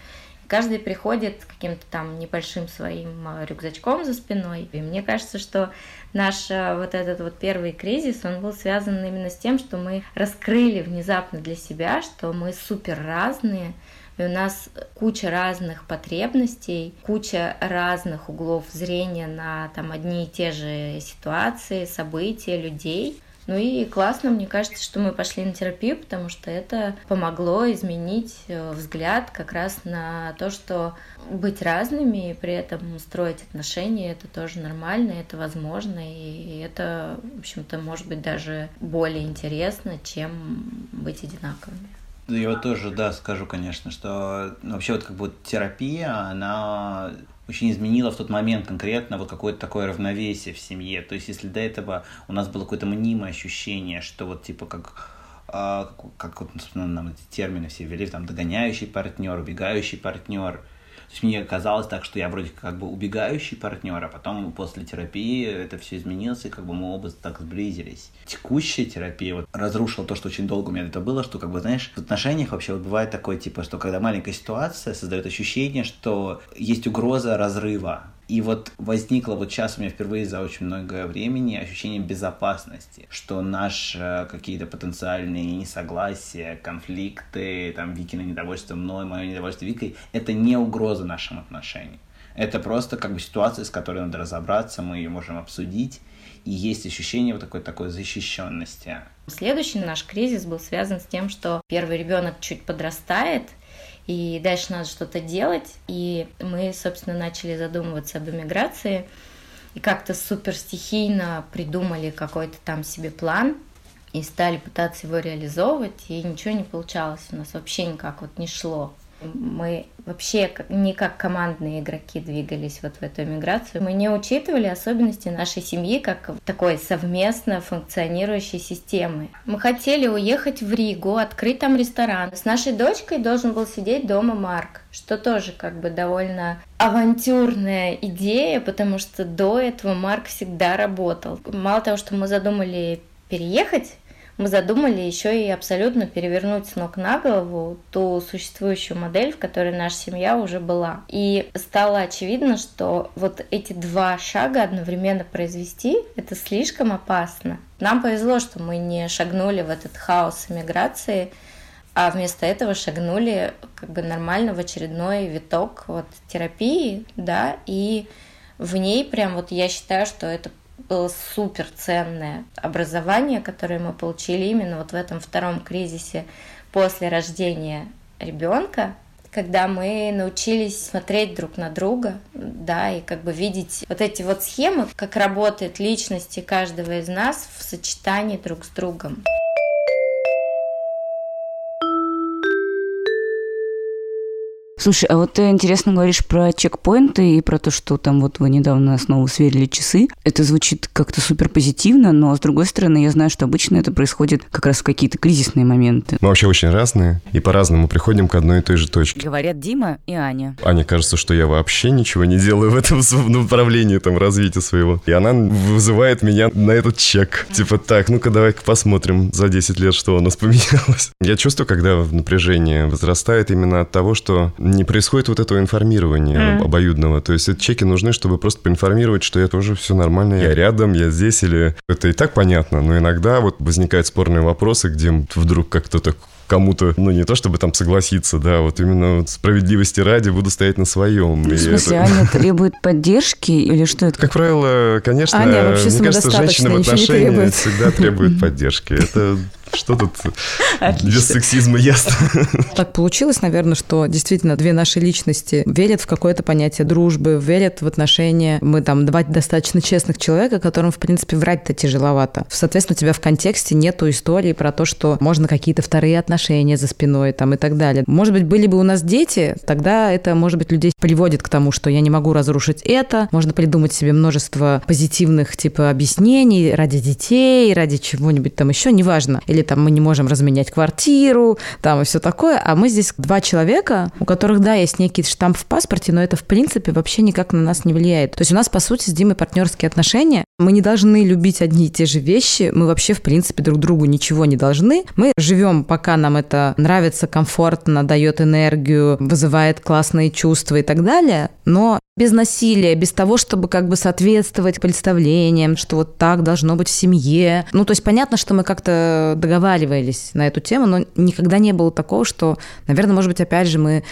Каждый приходит каким-то там небольшим своим а, рюкзачком за спиной. И мне кажется, что наш а, вот этот вот первый кризис, он был связан именно с тем, что мы раскрыли внезапно для себя, что мы супер разные, и у нас куча разных потребностей, куча разных углов зрения на там одни и те же ситуации, события, людей. Ну и классно, мне кажется, что мы пошли на терапию, потому что это помогло изменить э, взгляд как раз на то, что быть разными и при этом строить отношения, это тоже нормально, это возможно, и это, в общем-то, может быть даже более интересно, чем быть одинаковыми. Я вот тоже, да, скажу, конечно, что вообще вот как бы терапия, она очень изменила в тот момент конкретно вот какое-то такое равновесие в семье. То есть, если до этого у нас было какое-то мнимое ощущение, что вот типа как как, как вот, нам эти термины все ввели, там, догоняющий партнер, убегающий партнер, То есть мне казалось так, что я вроде как бы убегающий партнер, а потом после терапии это все изменилось, и как бы мы оба так сблизились. Текущая терапия вот разрушила то, что очень долго у меня это было, что как бы, знаешь, в отношениях вообще вот бывает такое, типа, что когда маленькая ситуация создает ощущение, что есть угроза разрыва, и вот возникло вот сейчас у меня впервые за очень много времени ощущение безопасности, что наши какие-то потенциальные несогласия, конфликты, там, Викина недовольство мной, мое недовольство Викой, это не угроза нашим отношениям. Это просто как бы ситуация, с которой надо разобраться, мы ее можем обсудить, и есть ощущение вот такой, такой защищенности. Следующий наш кризис был связан с тем, что первый ребенок чуть подрастает, и дальше надо что-то делать. И мы, собственно, начали задумываться об эмиграции, и как-то супер стихийно придумали какой-то там себе план, и стали пытаться его реализовывать, и ничего не получалось, у нас вообще никак вот не шло. Мы вообще не как командные игроки двигались вот в эту эмиграцию. Мы не учитывали особенности нашей семьи как такой совместно функционирующей системы. Мы хотели уехать в Ригу, открыть там ресторан. С нашей дочкой должен был сидеть дома Марк, что тоже как бы довольно авантюрная идея, потому что до этого Марк всегда работал. Мало того, что мы задумали переехать, мы задумали еще и абсолютно перевернуть с ног на голову ту существующую модель, в которой наша семья уже была. И стало очевидно, что вот эти два шага одновременно произвести, это слишком опасно. Нам повезло, что мы не шагнули в этот хаос иммиграции, а вместо этого шагнули как бы нормально в очередной виток вот терапии, да, и в ней прям вот я считаю, что это было супер ценное образование, которое мы получили именно вот в этом втором кризисе после рождения ребенка, когда мы научились смотреть друг на друга, да, и как бы видеть вот эти вот схемы, как работают личности каждого из нас в сочетании друг с другом. Слушай, а вот ты интересно говоришь про чекпоинты и про то, что там вот вы недавно снова сверили часы. Это звучит как-то супер позитивно, но с другой стороны, я знаю, что обычно это происходит как раз в какие-то кризисные моменты. Мы вообще очень разные и по-разному приходим к одной и той же точке. Говорят Дима и Аня. Ане кажется, что я вообще ничего не делаю в этом направлении там развития своего. И она вызывает меня на этот чек. Типа, так, ну-ка давай-ка посмотрим за 10 лет, что у нас поменялось. Я чувствую, когда напряжение возрастает именно от того, что не происходит вот этого информирования mm. обоюдного. То есть эти чеки нужны, чтобы просто поинформировать, что это уже все нормально, я рядом, я здесь, или это и так понятно, но иногда вот возникают спорные вопросы, где вдруг как кто-то кому-то, ну, не то чтобы там согласиться, да, вот именно справедливости ради буду стоять на своем. Ну, в смысле, это... Аня (laughs) требует поддержки или что это? Как правило, конечно, Аня, мне кажется, женщина в отношениях всегда требует (laughs) поддержки. Это что тут Отлично. без сексизма ясно? Так получилось, наверное, что действительно две наши личности верят в какое-то понятие дружбы, верят в отношения. Мы там два достаточно честных человека, которым, в принципе, врать-то тяжеловато. Соответственно, у тебя в контексте нету истории про то, что можно какие-то вторые отношения за спиной там и так далее. Может быть, были бы у нас дети, тогда это, может быть, людей приводит к тому, что я не могу разрушить это. Можно придумать себе множество позитивных типа объяснений ради детей, ради чего-нибудь там еще, неважно. Или там мы не можем разменять квартиру, там и все такое. А мы здесь два человека, у которых, да, есть некий штамп в паспорте, но это, в принципе, вообще никак на нас не влияет. То есть у нас, по сути, с Димой партнерские отношения. Мы не должны любить одни и те же вещи. Мы вообще, в принципе, друг другу ничего не должны. Мы живем, пока нам это нравится, комфортно, дает энергию, вызывает классные чувства и так далее. Но без насилия, без того, чтобы как бы соответствовать представлениям, что вот так должно быть в семье. Ну, то есть понятно, что мы как-то договаривались на эту тему, но никогда не было такого, что, наверное, может быть, опять же, мы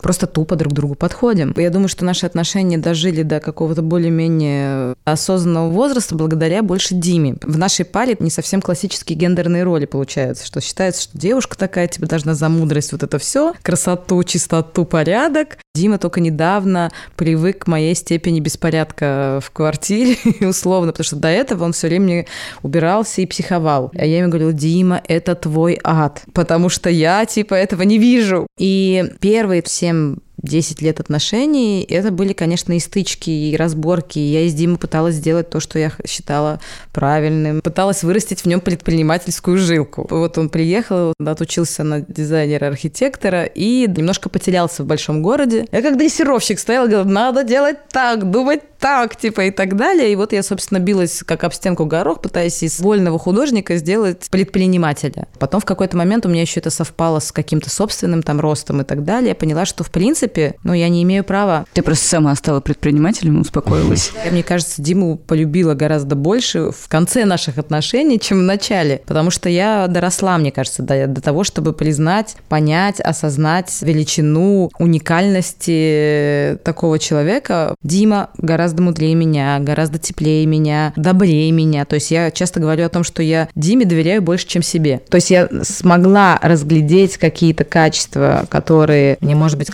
просто тупо друг к другу подходим. Я думаю, что наши отношения дожили до какого-то более-менее осознанного возраста благодаря больше Диме. В нашей паре не совсем классические гендерные роли получаются, что считается, что девушка такая тебе должна за мудрость вот это все, красоту, чистоту, порядок. Дима только недавно привык к моей степени беспорядка в квартире, (laughs) условно, потому что до этого он все время убирался и психовал. А я ему говорила, Дима, это твой ад, потому что я, типа, этого не вижу. И первые все совсем 10 лет отношений, это были, конечно, и стычки, и разборки. Я из Димы пыталась сделать то, что я считала правильным. Пыталась вырастить в нем предпринимательскую жилку. Вот он приехал, отучился на дизайнера-архитектора и немножко потерялся в большом городе. Я как дрессировщик стояла, говорила, надо делать так, думать так, типа, и так далее. И вот я, собственно, билась как об стенку горох, пытаясь из вольного художника сделать предпринимателя. Потом в какой-то момент у меня еще это совпало с каким-то собственным там ростом и так далее. Я поняла, что, в принципе, ну, я не имею права. Ты просто сама стала предпринимателем успокоилась. Мне кажется, Диму полюбила гораздо больше в конце наших отношений, чем в начале. Потому что я доросла, мне кажется, до, до того, чтобы признать, понять, осознать величину уникальности такого человека. Дима гораздо мудрее меня, гораздо теплее меня, добрее меня. То есть я часто говорю о том, что я Диме доверяю больше, чем себе. То есть я смогла разглядеть какие-то качества, которые мне, может быть,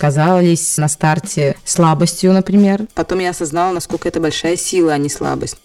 казались на старте слабостью, например. Потом я осознала, насколько это большая сила, а не слабость.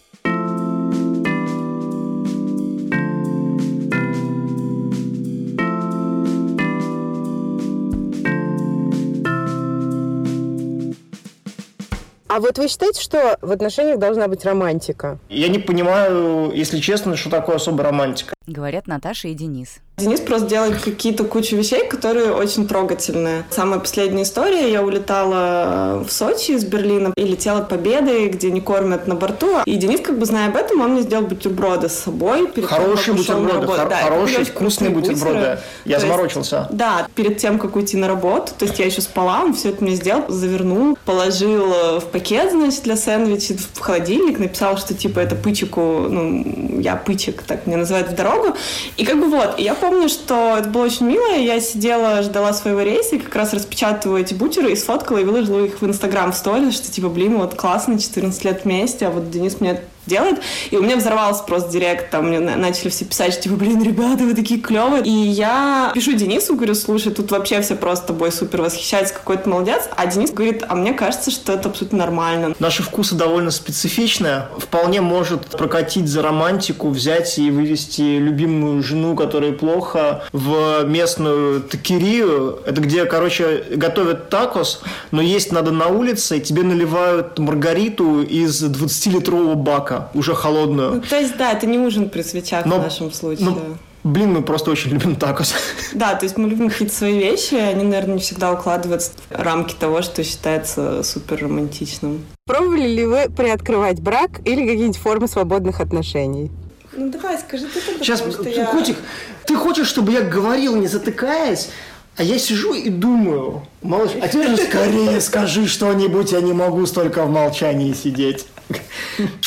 А вот вы считаете, что в отношениях должна быть романтика? Я не понимаю, если честно, что такое особая романтика. Говорят Наташа и Денис. Денис просто делает какие-то кучу вещей, которые очень трогательные. Самая последняя история, я улетала в Сочи из Берлина и летела к Победы, где не кормят на борту. И Денис, как бы зная об этом, он мне сделал бутерброды с собой. Перед хорошие тем, бутерброды, хор- да, хорошие, вкусные бутерброды. Я то заморочился. Есть, да, перед тем, как уйти на работу, то есть я еще спала, он все это мне сделал, завернул, положил в пакет, значит, для сэндвича в холодильник, написал, что типа это пычику, ну, я пычек, так меня называют в дорогу. И как бы вот, я помню, что это было очень мило. Я сидела, ждала своего рейса и как раз распечатываю эти бутеры и сфоткала и выложила их в Инстаграм в сторис, что типа, блин, вот классно, 14 лет вместе, а вот Денис мне делает. И у меня взорвался просто директ, там мне начали все писать, типа, блин, ребята, вы такие клевые. И я пишу Денису, говорю, слушай, тут вообще все просто тобой супер восхищаются, какой то молодец. А Денис говорит, а мне кажется, что это абсолютно нормально. Наши вкусы довольно специфичные. Вполне может прокатить за романтику, взять и вывести любимую жену, которая плохо, в местную такерию. Это где, короче, готовят такос, но есть надо на улице, и тебе наливают маргариту из 20-литрового бака молока, уже холодную. Ну, то есть, да, это не ужин при свечах но, в нашем случае. Но, Блин, мы просто очень любим такос. (laughs) Да, то есть мы любим какие-то свои вещи, они, наверное, не всегда укладываются в рамки того, что считается супер романтичным. Пробовали ли вы приоткрывать брак или какие-нибудь формы свободных отношений? Ну давай, скажи ты тогда, Сейчас, что я... котик, ты хочешь, чтобы я говорил, не затыкаясь? А я сижу и думаю, малыш, а теперь же скорее скажи что-нибудь, я не могу столько в молчании сидеть.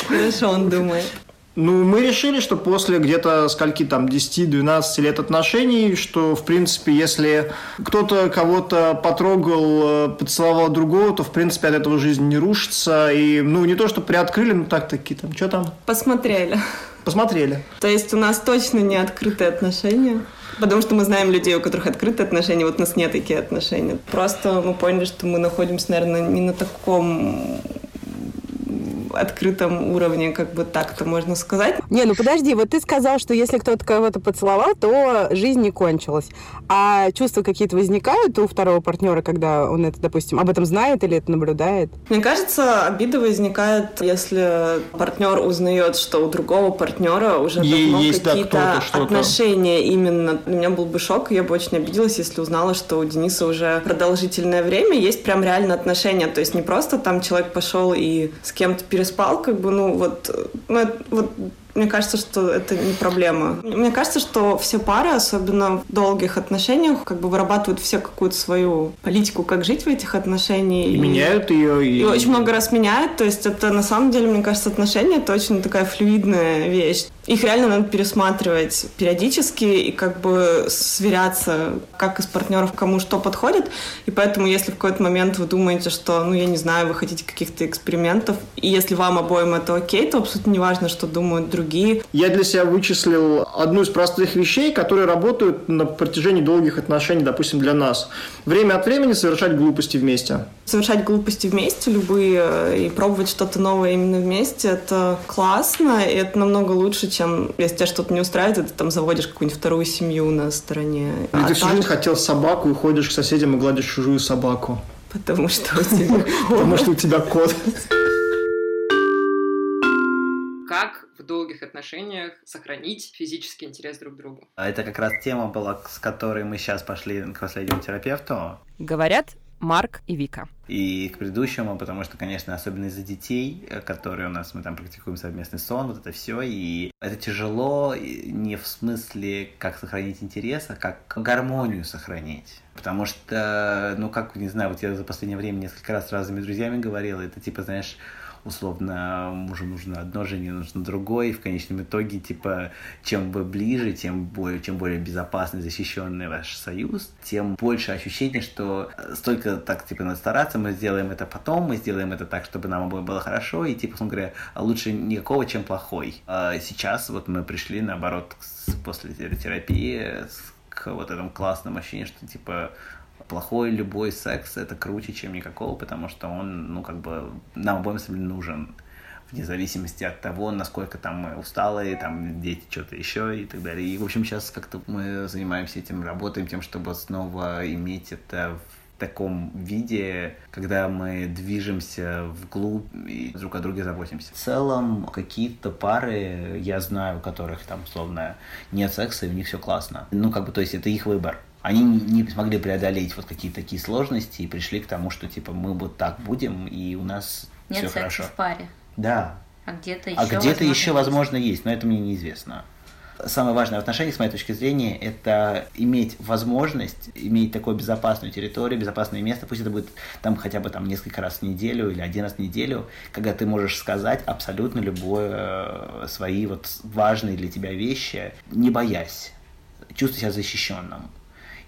Хорошо, он думает. Ну, мы решили, что после где-то скольки там 10-12 лет отношений, что, в принципе, если кто-то кого-то потрогал, э, поцеловал другого, то, в принципе, от этого жизнь не рушится. И, ну, не то, что приоткрыли, ну, так такие там, что там? Посмотрели. Посмотрели. То есть у нас точно не открытые отношения. Потому что мы знаем людей, у которых открытые отношения, вот у нас нет такие отношения. Просто мы поняли, что мы находимся, наверное, не на таком открытом уровне, как бы так-то можно сказать. Не, ну подожди, вот ты сказал, что если кто-то кого-то поцеловал, то жизнь не кончилась. А чувства какие-то возникают у второго партнера, когда он это, допустим, об этом знает или это наблюдает? Мне кажется, обида возникает, если партнер узнает, что у другого партнера уже давно какие-то да, отношения именно. У меня был бы шок, я бы очень обиделась, если узнала, что у Дениса уже продолжительное время есть прям реально отношения. То есть не просто там человек пошел и с кем-то переспал, спал, как бы, ну, вот, ну, вот мне кажется, что это не проблема. Мне кажется, что все пары, особенно в долгих отношениях, как бы вырабатывают все какую-то свою политику, как жить в этих отношениях. И, и меняют ее. И... и очень много раз меняют. То есть это на самом деле, мне кажется, отношения это очень такая флюидная вещь. Их реально надо пересматривать периодически и как бы сверяться, как из партнеров кому что подходит. И поэтому, если в какой-то момент вы думаете, что, ну, я не знаю, вы хотите каких-то экспериментов, и если вам обоим это окей, то абсолютно не важно, что думают другие. Я для себя вычислил одну из простых вещей, которые работают на протяжении долгих отношений, допустим, для нас. Время от времени совершать глупости вместе. Совершать глупости вместе, любые, э, и пробовать что-то новое именно вместе, это классно, и это намного лучше, чем если тебя что-то не устраивает, ты там заводишь какую-нибудь вторую семью на стороне. Или а ты всю жизнь хотел собаку и ходишь к соседям и гладишь чужую собаку. потому что у тебя... (laughs) Потому что у тебя кот. Как в долгих отношениях сохранить физический интерес друг к другу? А Это как раз тема была, с которой мы сейчас пошли к последнему терапевту. Говорят Марк и Вика. И к предыдущему, потому что, конечно, особенно из-за детей, э, которые у нас, мы там практикуем совместный сон, вот это все, и это тяжело не в смысле, как сохранить интерес, а как гармонию сохранить. Потому что, ну, как, не знаю, вот я за последнее время несколько раз с разными друзьями говорил, это типа, знаешь, условно, мужу нужно одно, жене нужно другое, и в конечном итоге, типа, чем вы ближе, тем более, чем более безопасный, защищенный ваш союз, тем больше ощущение, что столько так, типа, надо стараться, мы сделаем это потом, мы сделаем это так, чтобы нам обоим было хорошо, и, типа, он говоря, лучше никакого, чем плохой. А сейчас вот мы пришли, наоборот, после терапии к вот этому классному ощущению, что, типа, плохой любой секс это круче, чем никакого, потому что он, ну, как бы, нам обоим нужен вне зависимости от того, насколько там мы усталые, там дети что-то еще и так далее. И, в общем, сейчас как-то мы занимаемся этим, работаем тем, чтобы снова иметь это в таком виде, когда мы движемся вглубь и друг о друге заботимся. В целом, какие-то пары, я знаю, у которых там, условно, нет секса, и у них все классно. Ну, как бы, то есть это их выбор они не смогли преодолеть вот какие-то такие сложности и пришли к тому, что типа мы вот так будем, и у нас Нет все хорошо. в паре. Да. А где-то еще, А где-то возможно, еще, есть. возможно, есть, но это мне неизвестно. Самое важное в отношениях, с моей точки зрения, это иметь возможность, иметь такую безопасную территорию, безопасное место, пусть это будет там хотя бы там несколько раз в неделю или один раз в неделю, когда ты можешь сказать абсолютно любое э, свои вот важные для тебя вещи, не боясь, чувствуя себя защищенным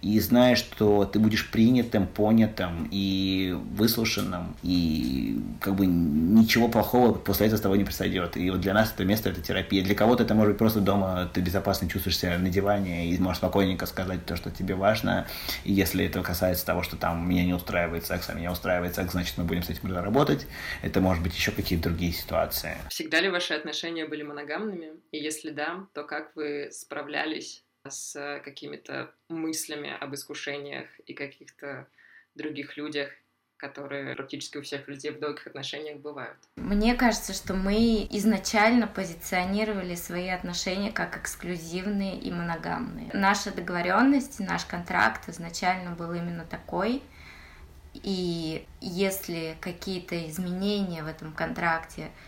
и зная, что ты будешь принятым, понятым и выслушанным, и как бы ничего плохого после этого с тобой не произойдет. И вот для нас это место, это терапия. Для кого-то это может быть просто дома, ты безопасно чувствуешь себя на диване и можешь спокойненько сказать то, что тебе важно. И если это касается того, что там меня не устраивает секс, а меня устраивает секс, значит мы будем с этим работать. Это может быть еще какие-то другие ситуации. Всегда ли ваши отношения были моногамными? И если да, то как вы справлялись с какими-то мыслями об искушениях и каких-то других людях, которые практически у всех людей в долгих отношениях бывают. Мне кажется, что мы изначально позиционировали свои отношения как эксклюзивные и моногамные. Наша договоренность, наш контракт изначально был именно такой. И если какие-то изменения в этом контракте э,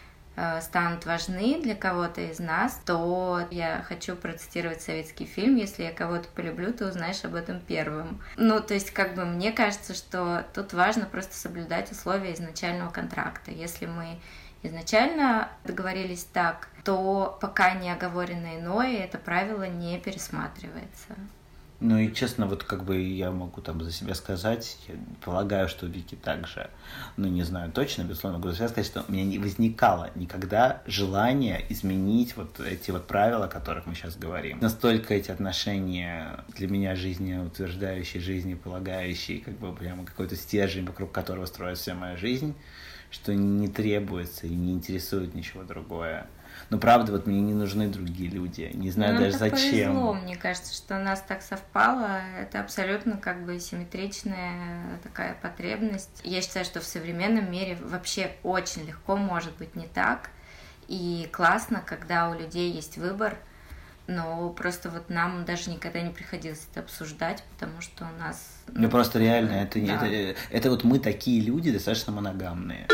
станут важны для кого-то из нас, то я хочу процитировать советский фильм «Если я кого-то полюблю, ты узнаешь об этом первым». Ну, то есть, как бы мне кажется, что тут важно просто соблюдать условия изначального контракта. Если мы изначально договорились так, то пока не оговорено иное, это правило не пересматривается. Ну и честно, вот как бы я могу там за себя сказать, я полагаю, что Вики также, ну не знаю точно, безусловно, могу за себя сказать, что у меня не возникало никогда желания изменить вот эти вот правила, о которых мы сейчас говорим. Настолько эти отношения для меня жизнеутверждающие, жизнеполагающие, как бы прямо какой-то стержень, вокруг которого строится вся моя жизнь, что не требуется и не интересует ничего другое. Но правда, вот мне не нужны другие люди. Не знаю Нам даже так зачем. повезло, мне кажется, что у нас так совпало. Это абсолютно как бы симметричная такая потребность. Я считаю, что в современном мире вообще очень легко может быть не так. И классно, когда у людей есть выбор, но просто вот нам даже никогда не приходилось это обсуждать, потому что у нас... Ну, просто реально, это, да. это, это вот мы такие люди достаточно моногамные.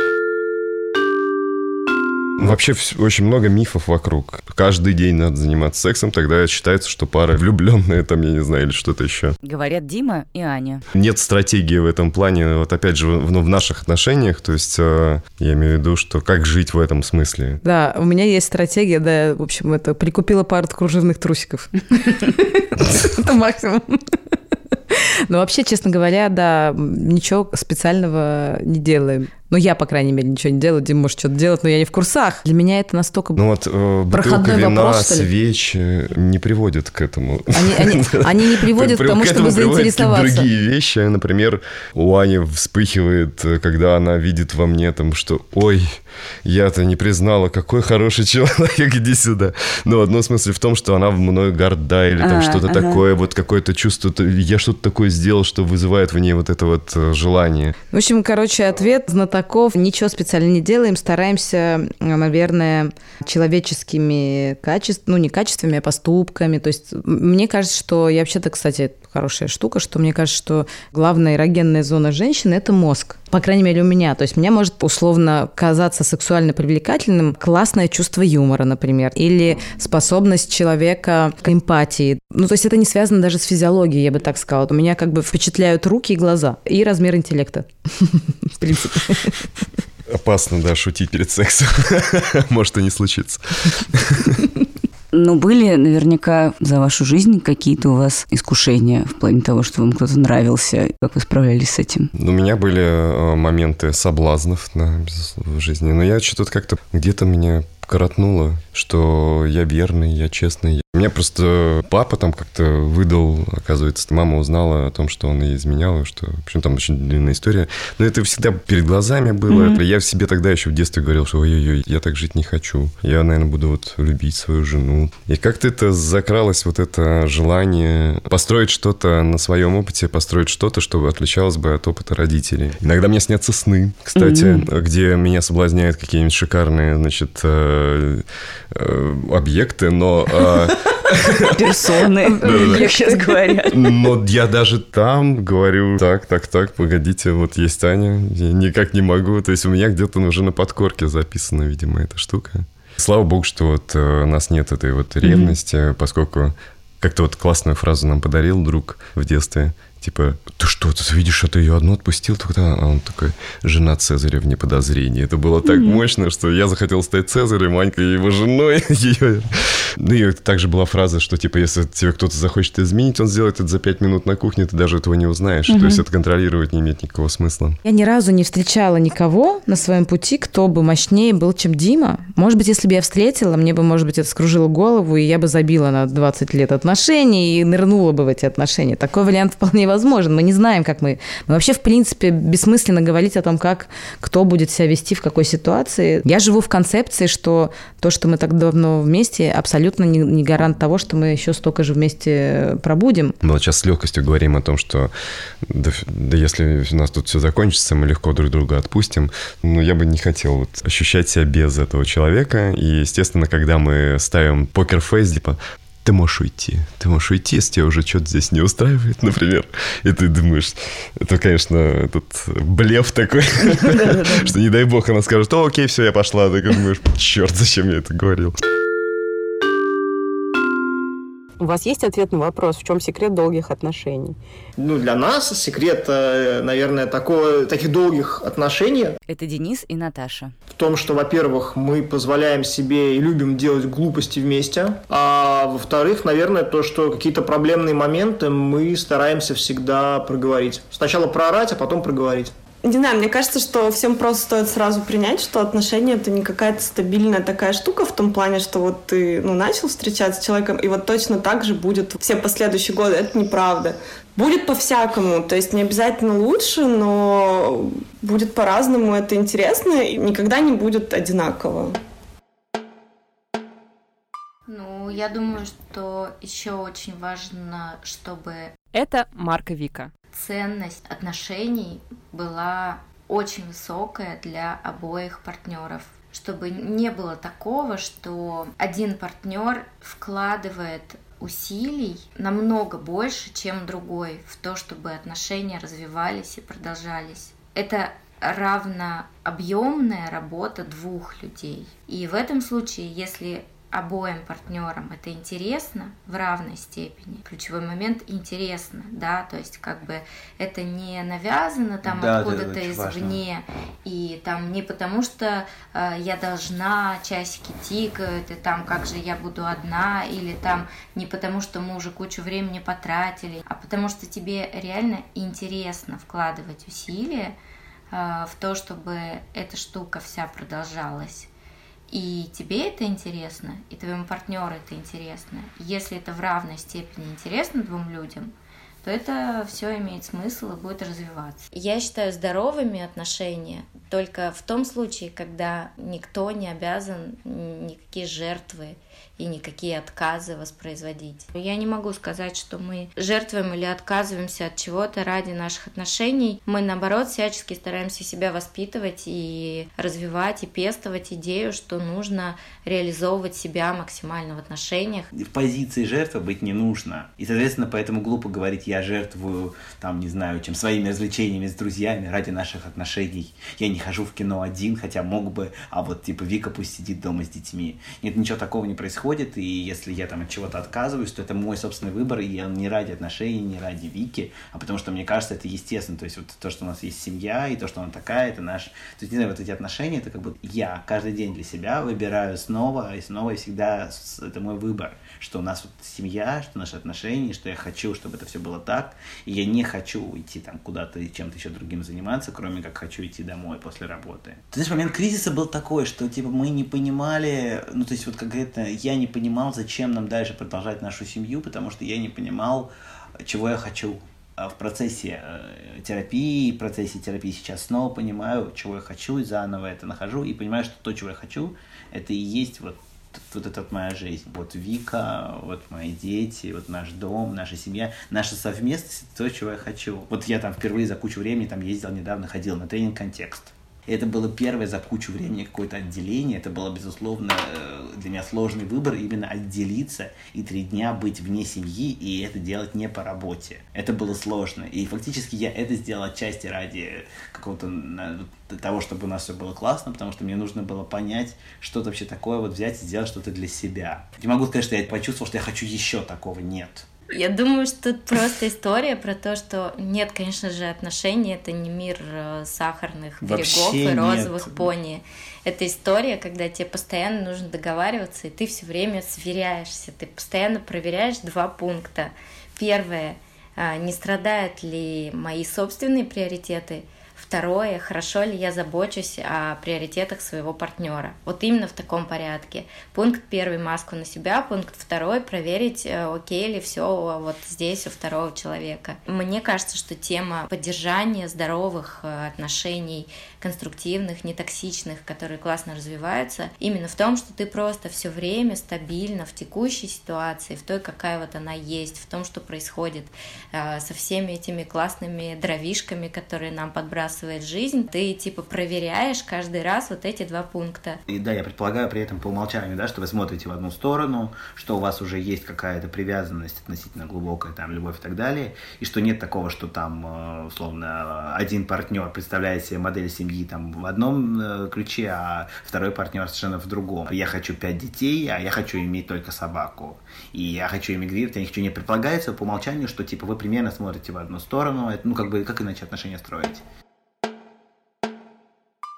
Вообще очень много мифов вокруг. Каждый день надо заниматься сексом, тогда считается, что пара влюбленная там, я не знаю, или что-то еще. Говорят Дима и Аня. Нет стратегии в этом плане, вот опять же, в, ну, в наших отношениях, то есть э, я имею в виду, что как жить в этом смысле. Да, у меня есть стратегия, да, в общем, это прикупила пару кружевных трусиков. Это максимум. Но вообще, честно говоря, да, ничего специального не делаем. Ну, я, по крайней мере, ничего не делаю. Дима может что-то делать, но я не в курсах. Для меня это настолько Ну вот э, бутылка вина, вопрос, свечи не приводят к этому. Они, они- (laughs) они не приводят к тому, к чтобы заинтересоваться. другие вещи. Например, у Ани вспыхивает, э, когда она видит во мне там, что «Ой, я-то не признала, какой хороший (laughs) человек, иди сюда». Но одно смысле в том, что она мной горда или там А, что-то ага. такое, вот какое-то чувство, я что-то такое сделал, что вызывает в ней вот это вот э, желание. В общем, короче, ответ знатоков. Ничего специально не делаем. Стараемся, наверное, человеческими качествами, ну, не качествами, а поступками. То есть мне кажется, что... Я вообще-то, кстати, хорошая штука, что мне кажется, что главная эрогенная зона женщины – это мозг. По крайней мере, у меня. То есть мне может условно казаться сексуально привлекательным классное чувство юмора, например, или способность человека к эмпатии. Ну, то есть это не связано даже с физиологией, я бы так сказала. У меня как бы впечатляют руки и глаза, и размер интеллекта. (laughs) В принципе. Опасно, да, шутить перед сексом. (laughs) Может и не случится. Ну, были наверняка за вашу жизнь какие-то у вас искушения в плане того, что вам кто-то нравился. Как вы справлялись с этим? У меня были э, моменты соблазнов, да, в жизни. Но я что-то как-то где-то меня коротнуло, что я верный, я честный. Меня просто папа там как-то выдал, оказывается, мама узнала о том, что он ей изменял, и что, в общем, там очень длинная история. Но это всегда перед глазами было. Это Я себе тогда еще в детстве говорил, что ой-ой-ой, я так жить не хочу. Я, наверное, буду вот любить свою жену. И как-то это закралось, вот это желание построить что-то на своем опыте, построить что-то, чтобы отличалось бы от опыта родителей. Иногда мне снятся сны, кстати, где меня соблазняют какие-нибудь шикарные, значит, э, э, объекты, но... э, (laughs) Персоны, (laughs) как сейчас говорят. но я даже там говорю, так, так, так, погодите, вот есть Аня, я никак не могу. То есть у меня где-то уже на подкорке записана, видимо, эта штука. Слава богу, что вот э, у нас нет этой вот ревности, поскольку как-то вот классную фразу нам подарил друг в детстве. Типа, ты что, ты видишь, что ты ее одну отпустил тогда? А он такой, жена Цезаря вне подозрений. Это было так мощно, что я захотел стать Цезарем, Манька его женой. (laughs) Ее... Ну и также была фраза, что типа, если тебе кто-то захочет изменить, он сделает это за пять минут на кухне, ты даже этого не узнаешь. То есть это контролировать не имеет никакого смысла. Я ни разу не встречала никого на своем пути, кто бы мощнее был, чем Дима. Может быть, если бы я встретила, мне бы, может быть, это скружило голову, и я бы забила на 20 лет отношений и нырнула бы в эти отношения. Такой вариант вполне возможен. Мы не знаем, как мы... Мы вообще, в принципе, бессмысленно говорить о том, как кто будет себя вести в какой ситуации. Я живу в концепции, что то, что мы так давно вместе, абсолютно не, не гарант того, что мы еще столько же вместе пробудем. Мы вот сейчас с легкостью говорим о том, что да, да если у нас тут все закончится, мы легко друг друга отпустим. Но я бы не хотел вот ощущать себя без этого человека. И, естественно, когда мы ставим покер-фейс, типа, ты можешь уйти. Ты можешь уйти, если тебя уже что-то здесь не устраивает, например. И ты думаешь, это, конечно, этот блеф такой, (laughs) что не дай бог она скажет, окей, все, я пошла. Ты думаешь, черт, зачем я это говорил? У вас есть ответ на вопрос, в чем секрет долгих отношений? Ну, для нас секрет, э, наверное, такого, таких долгих отношений Это Денис и Наташа. в том, что, во-первых, мы позволяем себе и любим делать глупости вместе, а во-вторых, наверное, то, что какие-то проблемные моменты мы стараемся всегда проговорить. Сначала проорать, а потом проговорить. Не знаю, мне кажется, что всем просто стоит сразу принять, что отношения это не какая-то стабильная такая штука в том плане, что вот ты ну, начал встречаться с человеком, и вот точно так же будет все последующие годы. Это неправда. Будет по-всякому, то есть не обязательно лучше, но будет по-разному, это интересно, и никогда не будет одинаково. Ну, я думаю, что еще очень важно, чтобы Это Марка Вика. Ценность отношений была очень высокая для обоих партнеров. Чтобы не было такого, что один партнер вкладывает усилий намного больше, чем другой в то, чтобы отношения развивались и продолжались. Это равно объемная работа двух людей. И в этом случае, если обоим партнерам это интересно в равной степени. Ключевой момент интересно, да, то есть как бы это не навязано там Да, откуда-то важно. извне, и там не потому что э, я должна, часики тикают, и там как же я буду одна, или там не потому что мы уже кучу времени потратили, а потому что тебе реально интересно вкладывать усилия э, в то, чтобы эта штука вся продолжалась, и тебе это интересно, и твоему партнеру это интересно, если это в равной степени интересно двум людям, то это все имеет смысл и будет развиваться. Я считаю здоровыми отношения только в том случае, когда никто не обязан никакие жертвы и никакие отказы воспроизводить. Я не могу сказать, что мы жертвуем или отказываемся от чего-то ради наших отношений. Мы, наоборот, всячески стараемся себя воспитывать и развивать, и пестовать идею, что нужно реализовывать себя максимально в отношениях. В позиции жертвы быть не нужно. И, соответственно, поэтому глупо говорить, я жертвую, там, не знаю, чем своими развлечениями с друзьями ради наших отношений. Я не хожу в кино один, хотя мог бы, а вот, типа, Вика пусть сидит дома с детьми. Нет, ничего такого не происходит происходит, и если я там от чего-то отказываюсь, то это мой собственный выбор, и я не ради отношений, не ради Вики, а потому что мне кажется, это естественно. То есть вот то, что у нас есть семья, и то, что она такая, это наш... То есть, не знаю, вот эти отношения, это как бы я каждый день для себя выбираю снова и снова, и всегда это мой выбор, что у нас вот семья, что наши отношения, что я хочу, чтобы это все было так, и я не хочу уйти там куда-то и чем-то еще другим заниматься, кроме как хочу идти домой после работы. Ты знаешь, момент кризиса был такой, что типа мы не понимали, ну то есть вот конкретно я не понимал, зачем нам дальше продолжать нашу семью, потому что я не понимал, чего я хочу. А в процессе э, терапии, в процессе терапии сейчас снова понимаю, чего я хочу, и заново это нахожу, и понимаю, что то, чего я хочу, это и есть вот вот это вот моя жизнь. Вот Вика, вот мои дети, вот наш дом, наша семья, наша совместность, то, чего я хочу. Вот я там впервые за кучу времени там ездил недавно, ходил на тренинг «Контекст». И это было первое за кучу времени какое-то отделение. Это было, безусловно, э, для меня сложный выбор именно отделиться и три дня быть вне семьи и это делать не по работе. Это было сложно. И фактически я это сделал отчасти ради какого-то того, чтобы у нас все было классно, потому что мне нужно было понять, что это вообще такое, вот взять и сделать что-то для себя. Не могу сказать, что я почувствовал, что я хочу еще такого. Нет. Я думаю, что тут просто история про то, что нет, конечно же, отношений, это не мир э, сахарных берегов Вообще и розовых нет. пони. Это история, когда тебе постоянно нужно договариваться, и ты все время сверяешься, ты постоянно проверяешь два пункта. Первое, а, не страдают ли мои собственные приоритеты – Второе, хорошо ли я забочусь о приоритетах своего партнера. Вот именно в таком порядке. Пункт первый маску на себя, пункт второй проверить, э, окей ли все вот здесь у второго человека. Мне кажется, что тема поддержания здоровых э, отношений, конструктивных, нетоксичных, которые классно развиваются, именно в том, что ты просто все время стабильно в текущей ситуации, в той, какая вот она есть, в том, что происходит э, со всеми этими классными дровишками, которые нам подбрасывают забрасывает жизнь, ты типа проверяешь каждый раз вот эти два пункта. И да, я предполагаю при этом по умолчанию, да, что вы смотрите в одну сторону, что у вас уже есть какая-то привязанность относительно глубокая, там, любовь и так далее, и что нет такого, что там, э, условно, один партнер представляет себе модель семьи там в одном э, ключе, а второй партнер совершенно в другом. Я хочу пять детей, а я хочу иметь только собаку. И я хочу эмигрировать, я не хочу. Не предполагается по умолчанию, что типа вы примерно смотрите в одну сторону, ну как бы как иначе отношения строить.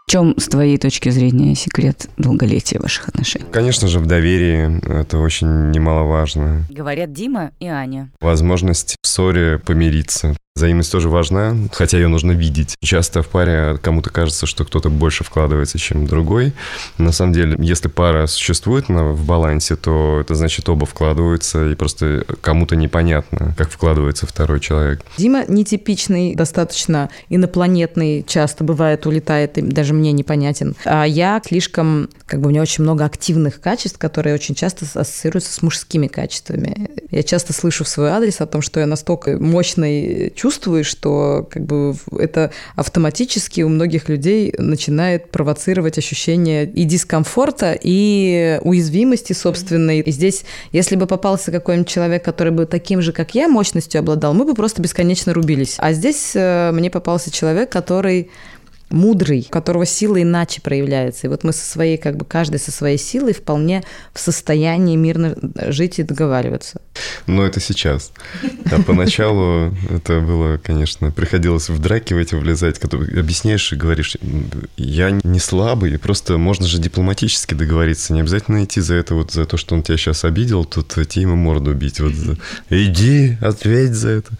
В чем, с твоей точки зрения, секрет долголетия ваших отношений? Конечно же, в доверии. Это очень немаловажно. Говорят Дима и Аня. Возможность в ссоре помириться. Взаимность тоже важна, хотя ее нужно видеть. Часто в паре кому-то кажется, что кто-то больше вкладывается, чем другой. На самом деле, если пара существует на, в балансе, то это значит оба вкладываются, и просто кому-то непонятно, как вкладывается второй человек. Дима нетипичный, достаточно инопланетный, часто бывает улетает, и даже мне непонятен. А я слишком, как бы у меня очень много активных качеств, которые очень часто ассоциируются с мужскими качествами. Я часто слышу в свой адрес о том, что я настолько мощный чувствую, чувствуешь, что как бы это автоматически у многих людей начинает провоцировать ощущение и дискомфорта, и уязвимости собственной. И здесь, если бы попался какой-нибудь человек, который бы таким же, как я, мощностью обладал, мы бы просто бесконечно рубились. А здесь э, мне попался человек, который мудрый, у которого сила иначе проявляется. И вот мы со своей, как бы каждый со своей силой вполне в состоянии мирно жить и договариваться. Но это сейчас. А поначалу это было, конечно, приходилось в драки в эти влезать, когда объясняешь и говоришь, я не слабый, просто можно же дипломатически договориться, не обязательно идти за это, вот за то, что он тебя сейчас обидел, тут идти ему морду бить. Вот, иди, ответь за это.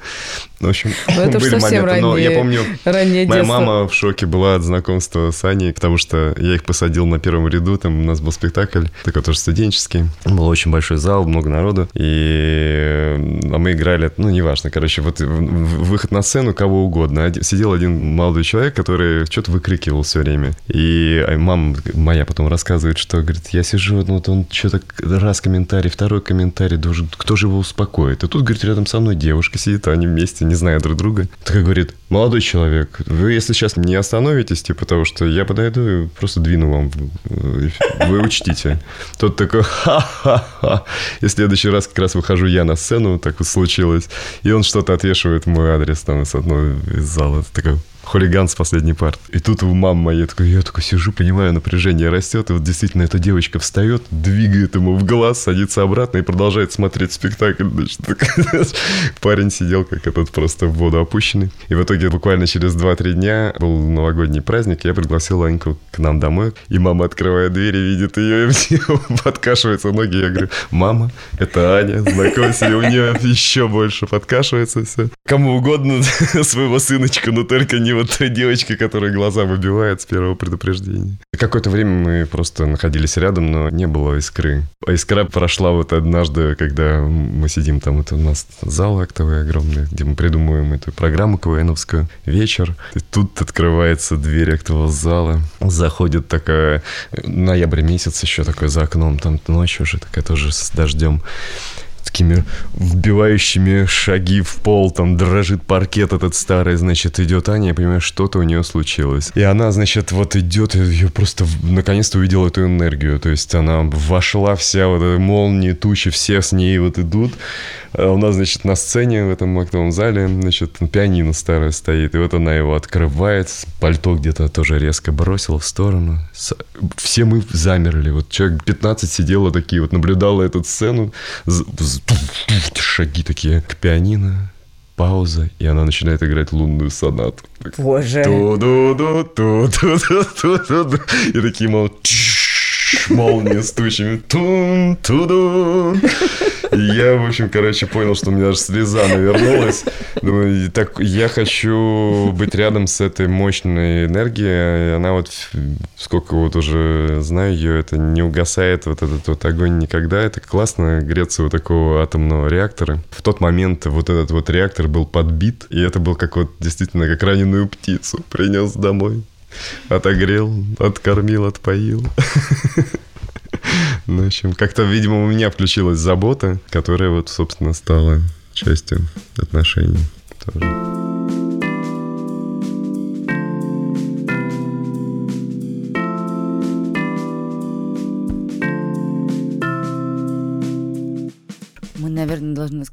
В общем, ну, были моменты. Но я помню, моя мама в шоке была была от знакомства с Аней, потому что я их посадил на первом ряду, там у нас был спектакль, такой тоже студенческий. Был очень большой зал, много народу, и а мы играли, ну, неважно, короче, вот выход на сцену кого угодно. Сидел один молодой человек, который что-то выкрикивал все время. И а, мама моя потом рассказывает, что, говорит, я сижу, ну, вот он что-то раз комментарий, второй комментарий, должен, кто же его успокоит? И тут, говорит, рядом со мной девушка сидит, они вместе, не зная друг друга. Такая говорит, молодой человек, вы если сейчас не остановитесь, типа того, что я подойду и просто двину вам, вы учтите. Тот такой, ха-ха-ха. И в следующий раз как раз выхожу я на сцену, так вот случилось, и он что-то отвешивает мой адрес там из одного из зала. Такой, хулиган с последней парты. И тут у мамы моей такой, я такой сижу, понимаю, напряжение растет, и вот действительно эта девочка встает, двигает ему в глаз, садится обратно и продолжает смотреть спектакль. Значит, (laughs) парень сидел как этот просто в воду опущенный. И в итоге буквально через 2-3 дня был новогодний праздник, я пригласил Аньку к нам домой, и мама открывает дверь видит ее, и (laughs) подкашиваются ноги. Я говорю, мама, это Аня, знакомься, и у нее еще больше подкашивается все. Кому угодно (laughs) своего сыночка, но только не вот той девочки, которая глаза выбивает с первого предупреждения. Какое-то время мы просто находились рядом, но не было искры. А искра прошла вот однажды, когда мы сидим там, это у нас зал актовый огромный, где мы придумываем эту программу КВНовскую, вечер. И тут открывается дверь актового зала, заходит такая, ноябрь месяц еще такой за окном, там ночь уже такая тоже с дождем такими вбивающими шаги в пол, там дрожит паркет этот старый, значит, идет Аня, я понимаю, что-то у нее случилось. И она, значит, вот идет, ее просто наконец-то увидела эту энергию, то есть она вошла вся, вот эта молния, тучи, все с ней вот идут, а у нас, значит, на сцене в этом актовом зале, значит, пианино старое стоит, и вот она его открывает, пальто где-то тоже резко бросила в сторону. Все мы замерли, вот человек 15 сидело такие, вот наблюдала эту сцену, шаги такие к пианино, пауза, и она начинает играть лунную сонату. Боже. И такие, мол, молния с тучами. Тун, туду. Я, в общем, короче, понял, что у меня аж слеза навернулась. Думаю, так, я хочу быть рядом с этой мощной энергией. Она вот, сколько вот уже знаю ее, это не угасает, вот этот вот огонь никогда. Это классно греться у такого атомного реактора. В тот момент вот этот вот реактор был подбит, и это был как вот действительно как раненую птицу принес домой. Отогрел, откормил, отпоил. (laughs) Ну, в общем, как-то, видимо, у меня включилась забота, которая вот, собственно, стала частью отношений тоже.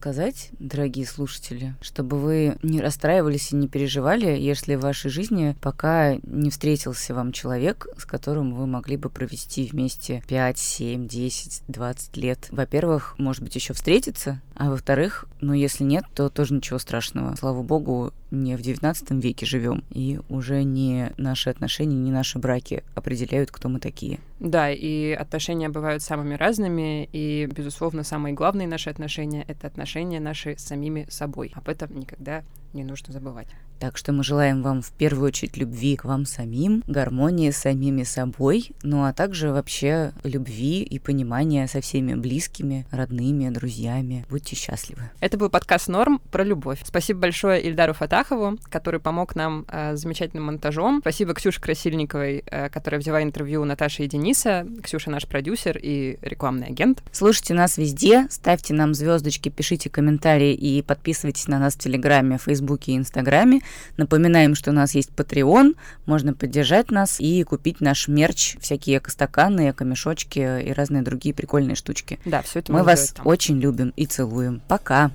Сказать, дорогие слушатели, чтобы вы не расстраивались и не переживали, если в вашей жизни пока не встретился вам человек, с которым вы могли бы провести вместе 5, 7, 10, 20 лет. Во-первых, может быть, еще встретиться, а во-вторых, ну, если нет, то тоже ничего страшного. Слава богу, не в 19 веке живем, и уже не наши отношения, не наши браки определяют, кто мы такие. Да, и отношения бывают самыми разными, и, безусловно, самые главные наши отношения — это отношения наши с самими собой. Об этом никогда не нужно забывать. Так что мы желаем вам в первую очередь любви к вам самим, гармонии с самими собой, ну а также вообще любви и понимания со всеми близкими, родными, друзьями. Будьте счастливы. Это был подкаст «Норм» про любовь. Спасибо большое Ильдару Фатахову, который помог нам э, замечательным монтажом. Спасибо Ксюше Красильниковой, э, которая взяла интервью у Наташи и Дениса. Ксюша наш продюсер и рекламный агент. Слушайте нас везде, ставьте нам звездочки, пишите комментарии и подписывайтесь на нас в Телеграме, Фейсбуке и Инстаграме. Напоминаем, что у нас есть Patreon, можно поддержать нас и купить наш мерч, всякие эко-стаканы, эко-мешочки и разные другие прикольные штуки. Да, все это мы вас там. очень любим и целуем. Пока!